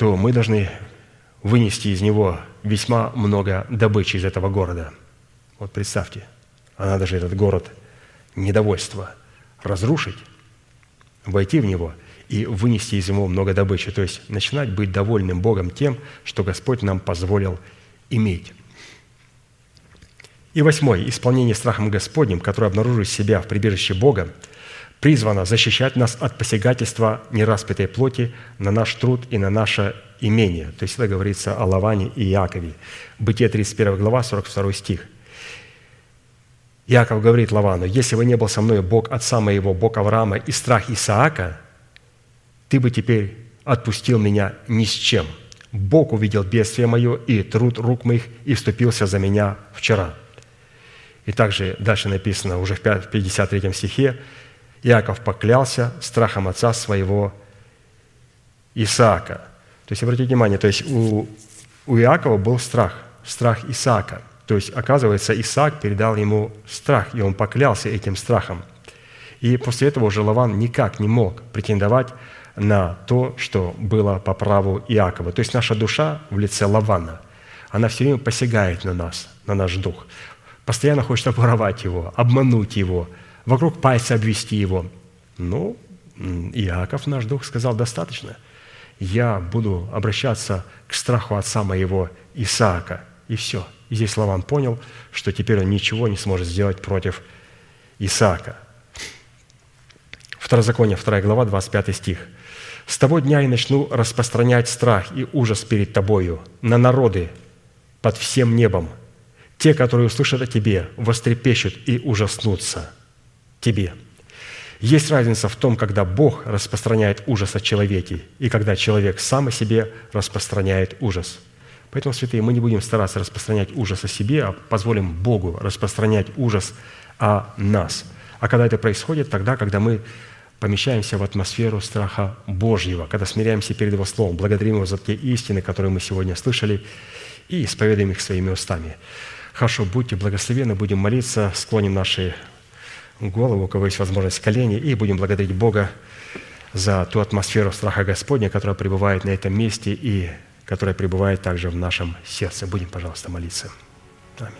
То мы должны вынести из него весьма много добычи из этого города. Вот представьте, она даже этот город недовольства разрушить, войти в него и вынести из него много добычи, то есть начинать быть довольным Богом тем, что Господь нам позволил иметь. И восьмое. Исполнение страхом Господним, которое обнаруживает себя в прибежище Бога, призвано защищать нас от посягательства нераспятой плоти на наш труд и на наше имение. То есть это говорится о Лаване и Иакове. Бытие 31 глава, 42 стих. Иаков говорит Лавану, «Если бы не был со мной Бог отца моего, Бог Авраама и страх Исаака, ты бы теперь отпустил меня ни с чем. Бог увидел бедствие мое и труд рук моих и вступился за меня вчера». И также дальше написано уже в 53 стихе, Иаков поклялся страхом отца своего Исаака. То есть, обратите внимание, то есть у, у Иакова был страх, страх Исаака. То есть, оказывается, Исаак передал ему страх, и он поклялся этим страхом. И после этого уже Лаван никак не мог претендовать на то, что было по праву Иакова. То есть наша душа в лице Лавана, она все время посягает на нас, на наш дух. Постоянно хочет обворовать его, обмануть его – вокруг пальца обвести его. Ну, Иаков, наш дух, сказал, достаточно. Я буду обращаться к страху отца моего Исаака. И все. И здесь Лаван понял, что теперь он ничего не сможет сделать против Исаака. Второзаконие, 2 глава, 25 стих. «С того дня я начну распространять страх и ужас перед тобою на народы под всем небом. Те, которые услышат о тебе, вострепещут и ужаснутся» тебе. Есть разница в том, когда Бог распространяет ужас о человеке и когда человек сам о себе распространяет ужас. Поэтому, святые, мы не будем стараться распространять ужас о себе, а позволим Богу распространять ужас о нас. А когда это происходит, тогда, когда мы помещаемся в атмосферу страха Божьего, когда смиряемся перед Его Словом, благодарим Его за те истины, которые мы сегодня слышали, и исповедуем их своими устами. Хорошо, будьте благословенны, будем молиться, склоним наши голову, у кого есть возможность, колени, и будем благодарить Бога за ту атмосферу страха Господня, которая пребывает на этом месте и которая пребывает также в нашем сердце. Будем, пожалуйста, молиться. Аминь.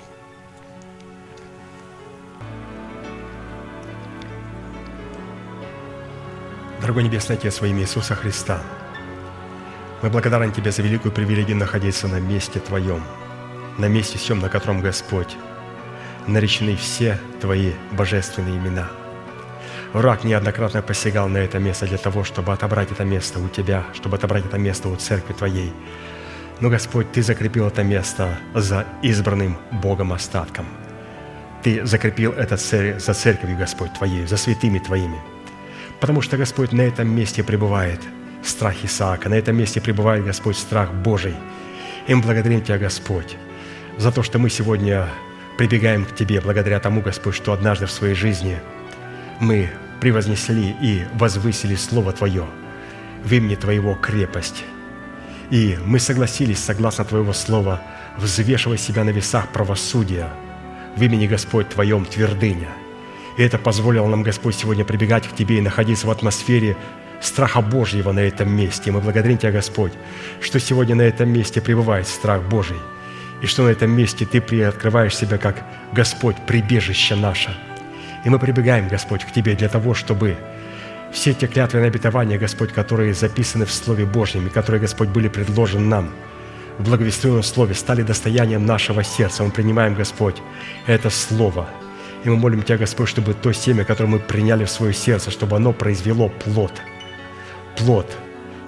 Дорогой Небесный Отец, во имя Иисуса Христа, мы благодарны Тебе за великую привилегию находиться на месте Твоем, на месте всем, на котором Господь наречены все Твои божественные имена. Враг неоднократно посягал на это место для того, чтобы отобрать это место у Тебя, чтобы отобрать это место у Церкви Твоей. Но, Господь, Ты закрепил это место за избранным Богом остатком. Ты закрепил это за Церковью, Господь, Твоей, за святыми Твоими – Потому что Господь на этом месте пребывает страх Исаака, на этом месте пребывает Господь страх Божий. И мы благодарим Тебя, Господь, за то, что мы сегодня прибегаем к Тебе, благодаря тому, Господь, что однажды в своей жизни мы превознесли и возвысили Слово Твое, в имени Твоего крепость. И мы согласились, согласно Твоего Слова, взвешивать себя на весах правосудия, в имени Господь Твоем твердыня – и это позволило нам, Господь, сегодня прибегать к Тебе и находиться в атмосфере страха Божьего на этом месте. И мы благодарим Тебя, Господь, что сегодня на этом месте пребывает страх Божий, и что на этом месте Ты приоткрываешь себя как Господь, прибежище наше. И мы прибегаем, Господь, к Тебе для того, чтобы все те клятвы и обетования, Господь, которые записаны в Слове Божьем, и которые, Господь, были предложены нам в благовествуемом Слове, стали достоянием нашего сердца. Мы принимаем, Господь, это Слово – и мы молим Тебя, Господь, чтобы то семя, которое мы приняли в свое сердце, чтобы оно произвело плод. Плод,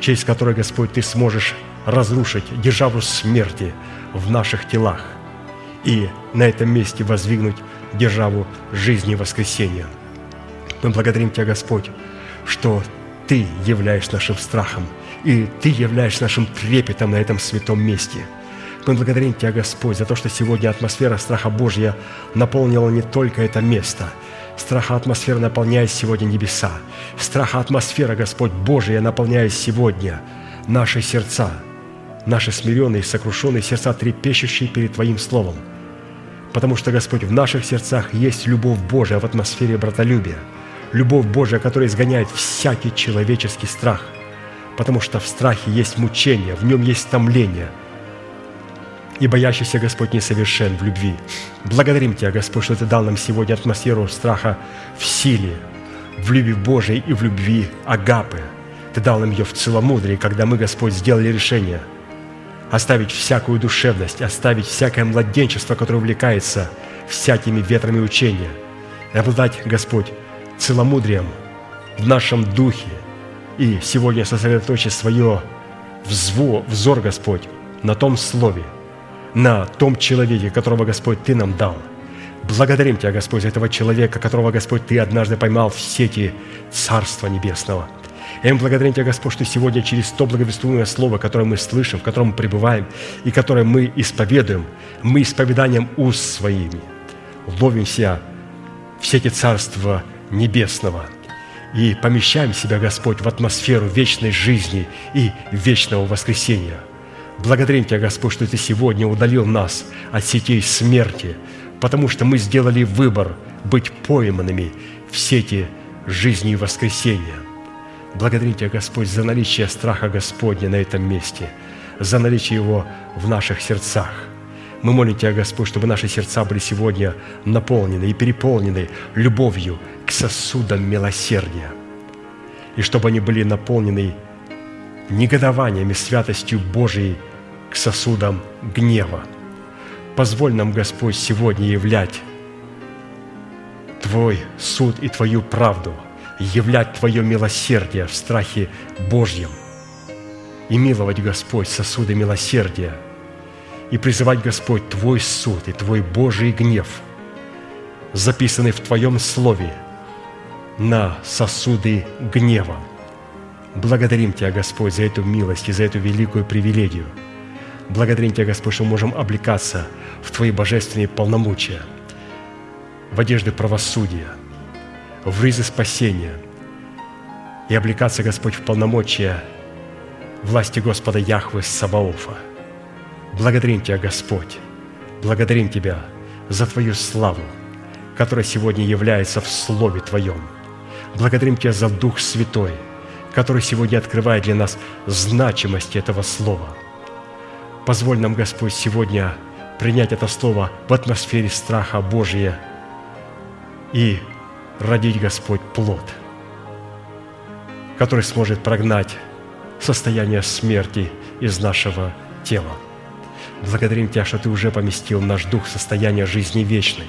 через который, Господь, Ты сможешь разрушить державу смерти в наших телах и на этом месте воздвигнуть державу жизни и воскресения. Мы благодарим Тебя, Господь, что Ты являешься нашим страхом, и Ты являешься нашим трепетом на этом святом месте – мы благодарим Тебя, Господь, за то, что сегодня атмосфера страха Божья наполнила не только это место. Страха атмосфера наполняет сегодня небеса. Страха атмосфера, Господь Божия, наполняет сегодня наши сердца, наши смиренные, сокрушенные сердца, трепещущие перед Твоим Словом. Потому что, Господь, в наших сердцах есть любовь Божия в атмосфере братолюбия. Любовь Божия, которая изгоняет всякий человеческий страх. Потому что в страхе есть мучение, в нем есть томление – и боящийся Господь несовершен в любви. Благодарим Тебя, Господь, что Ты дал нам сегодня атмосферу страха в силе, в любви Божией и в любви Агапы. Ты дал нам ее в целомудрии, когда мы, Господь, сделали решение оставить всякую душевность, оставить всякое младенчество, которое увлекается всякими ветрами учения, и обладать, Господь, целомудрием в нашем духе, и сегодня сосредоточить свое взор, Господь, на том Слове – на том человеке, которого, Господь, Ты нам дал. Благодарим Тебя, Господь, за этого человека, которого, Господь, Ты однажды поймал в сети Царства Небесного. И мы благодарим Тебя, Господь, что сегодня через то благовествуемое Слово, которое мы слышим, в котором мы пребываем и которое мы исповедуем, мы исповеданием уст своими ловимся в сети Царства Небесного и помещаем себя, Господь, в атмосферу вечной жизни и вечного воскресения – Благодарим Тебя, Господь, что Ты сегодня удалил нас от сетей смерти, потому что мы сделали выбор быть пойманными в сети жизни и воскресения. Благодарим Тебя, Господь, за наличие страха Господня на этом месте, за наличие его в наших сердцах. Мы молим Тебя, Господь, чтобы наши сердца были сегодня наполнены и переполнены любовью к сосудам милосердия, и чтобы они были наполнены негодованием и святостью Божией к сосудам гнева. Позволь нам, Господь, сегодня являть Твой суд и Твою правду, являть Твое милосердие в страхе Божьем. И миловать, Господь, сосуды милосердия. И призывать, Господь, Твой суд и Твой Божий гнев, записанный в Твоем Слове, на сосуды гнева. Благодарим Тебя, Господь, за эту милость и за эту великую привилегию – Благодарим Тебя, Господь, что мы можем облекаться в Твои божественные полномочия, в одежды правосудия, в ризы спасения, и облекаться, Господь, в полномочия власти Господа Яхвы Сабаофа. Благодарим Тебя, Господь, благодарим Тебя за Твою славу, которая сегодня является в Слове Твоем. Благодарим Тебя за Дух Святой, который сегодня открывает для нас значимость этого Слова. Позволь нам, Господь, сегодня принять это Слово в атмосфере страха Божия и родить, Господь, плод, который сможет прогнать состояние смерти из нашего тела. Благодарим Тебя, что Ты уже поместил наш дух в состояние жизни вечной.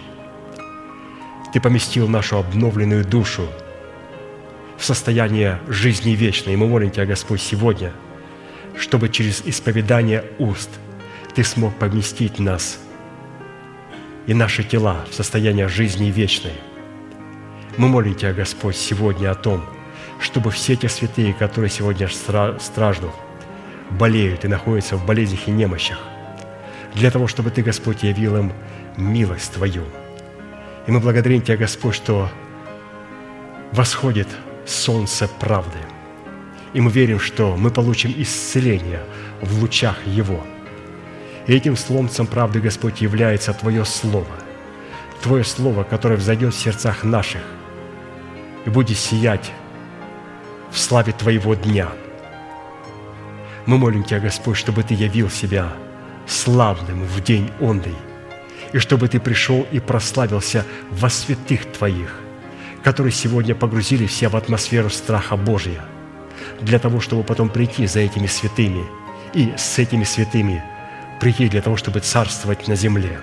Ты поместил нашу обновленную душу в состояние жизни вечной. И мы молим Тебя, Господь, сегодня, чтобы через исповедание уст Ты смог поместить нас и наши тела в состояние жизни вечной. Мы молим Тебя, Господь, сегодня о том, чтобы все те святые, которые сегодня страждут, болеют и находятся в болезнях и немощах, для того, чтобы Ты, Господь, явил им милость Твою. И мы благодарим Тебя, Господь, что восходит солнце правды. И мы верим, что мы получим исцеление в лучах Его. И этим сломцем правды, Господь, является Твое Слово. Твое Слово, которое взойдет в сердцах наших и будет сиять в славе Твоего дня. Мы молим Тебя, Господь, чтобы Ты явил себя славным в день онный, и чтобы Ты пришел и прославился во святых Твоих, которые сегодня погрузили все в атмосферу страха Божия, для того, чтобы потом прийти за этими святыми и с этими святыми прийти для того, чтобы царствовать на земле.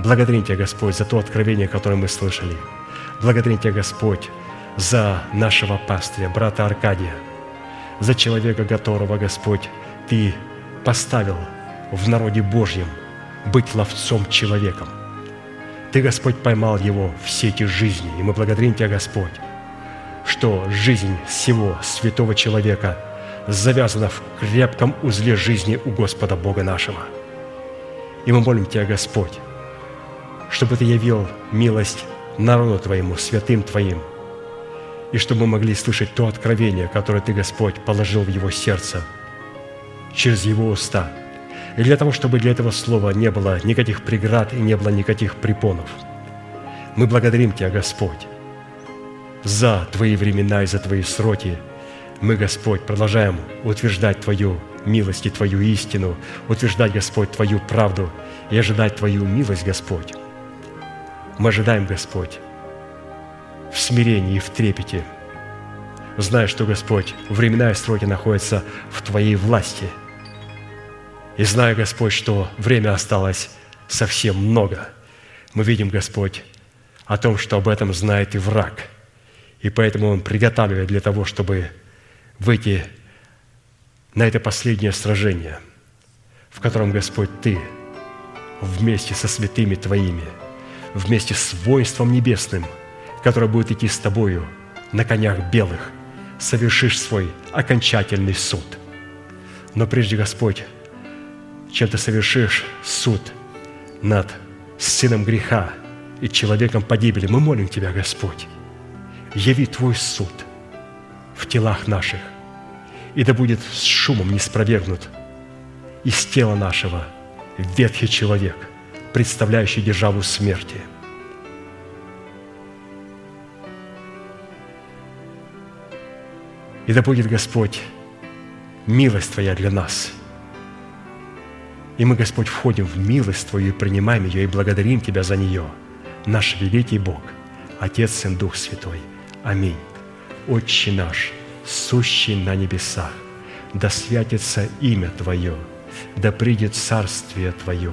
Благодарим Тебя, Господь, за то откровение, которое мы слышали. Благодарим Тебя, Господь, за нашего пастыря, брата Аркадия, за человека, которого, Господь, Ты поставил в народе Божьем быть ловцом человеком. Ты, Господь, поймал его в сети жизни, и мы благодарим Тебя, Господь, что жизнь всего святого человека завязана в крепком узле жизни у Господа Бога нашего. И мы молим Тебя, Господь, чтобы Ты явил милость народу Твоему, святым Твоим – и чтобы мы могли слышать то откровение, которое Ты, Господь, положил в его сердце через его уста. И для того, чтобы для этого слова не было никаких преград и не было никаких препонов. Мы благодарим Тебя, Господь, за Твои времена и за Твои сроки. Мы, Господь, продолжаем утверждать Твою милость и Твою истину, утверждать, Господь, Твою правду и ожидать Твою милость, Господь. Мы ожидаем, Господь, в смирении и в трепете, зная, что Господь, времена и сроки находятся в Твоей власти. И зная, Господь, что время осталось совсем много, мы видим, Господь, о том, что об этом знает и враг. И поэтому Он приготавливает для того, чтобы выйти на это последнее сражение, в котором, Господь, Ты вместе со святыми Твоими, вместе с воинством небесным – которая будет идти с тобою на конях белых, совершишь свой окончательный суд. Но прежде, Господь, чем ты совершишь суд над сыном греха и человеком погибели, мы молим Тебя, Господь, яви Твой суд в телах наших, и да будет с шумом не спровергнут из тела нашего ветхий человек, представляющий державу смерти – И да будет, Господь, милость Твоя для нас. И мы, Господь, входим в милость Твою и принимаем ее, и благодарим Тебя за нее, наш великий Бог, Отец, Сын, Дух Святой. Аминь. Отче наш, сущий на небесах, да святится имя Твое, да придет царствие Твое,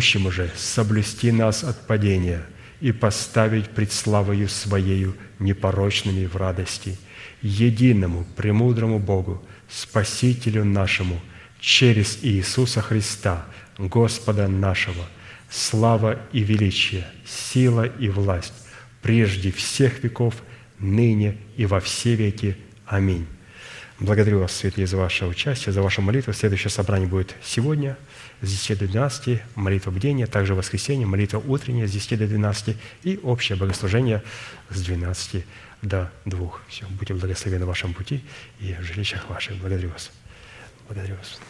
всемогущему же соблюсти нас от падения и поставить пред славою Своею непорочными в радости, единому, премудрому Богу, Спасителю нашему, через Иисуса Христа, Господа нашего, слава и величие, сила и власть, прежде всех веков, ныне и во все веки. Аминь. Благодарю вас, святые, за ваше участие, за вашу молитву. Следующее собрание будет сегодня – с 10 до 12, молитва бдения, также воскресенье, молитва утренняя с 10 до 12 и общее богослужение с 12 до 2. Все, будьте благословены в вашем пути и в жилищах ваших. Благодарю вас. Благодарю вас.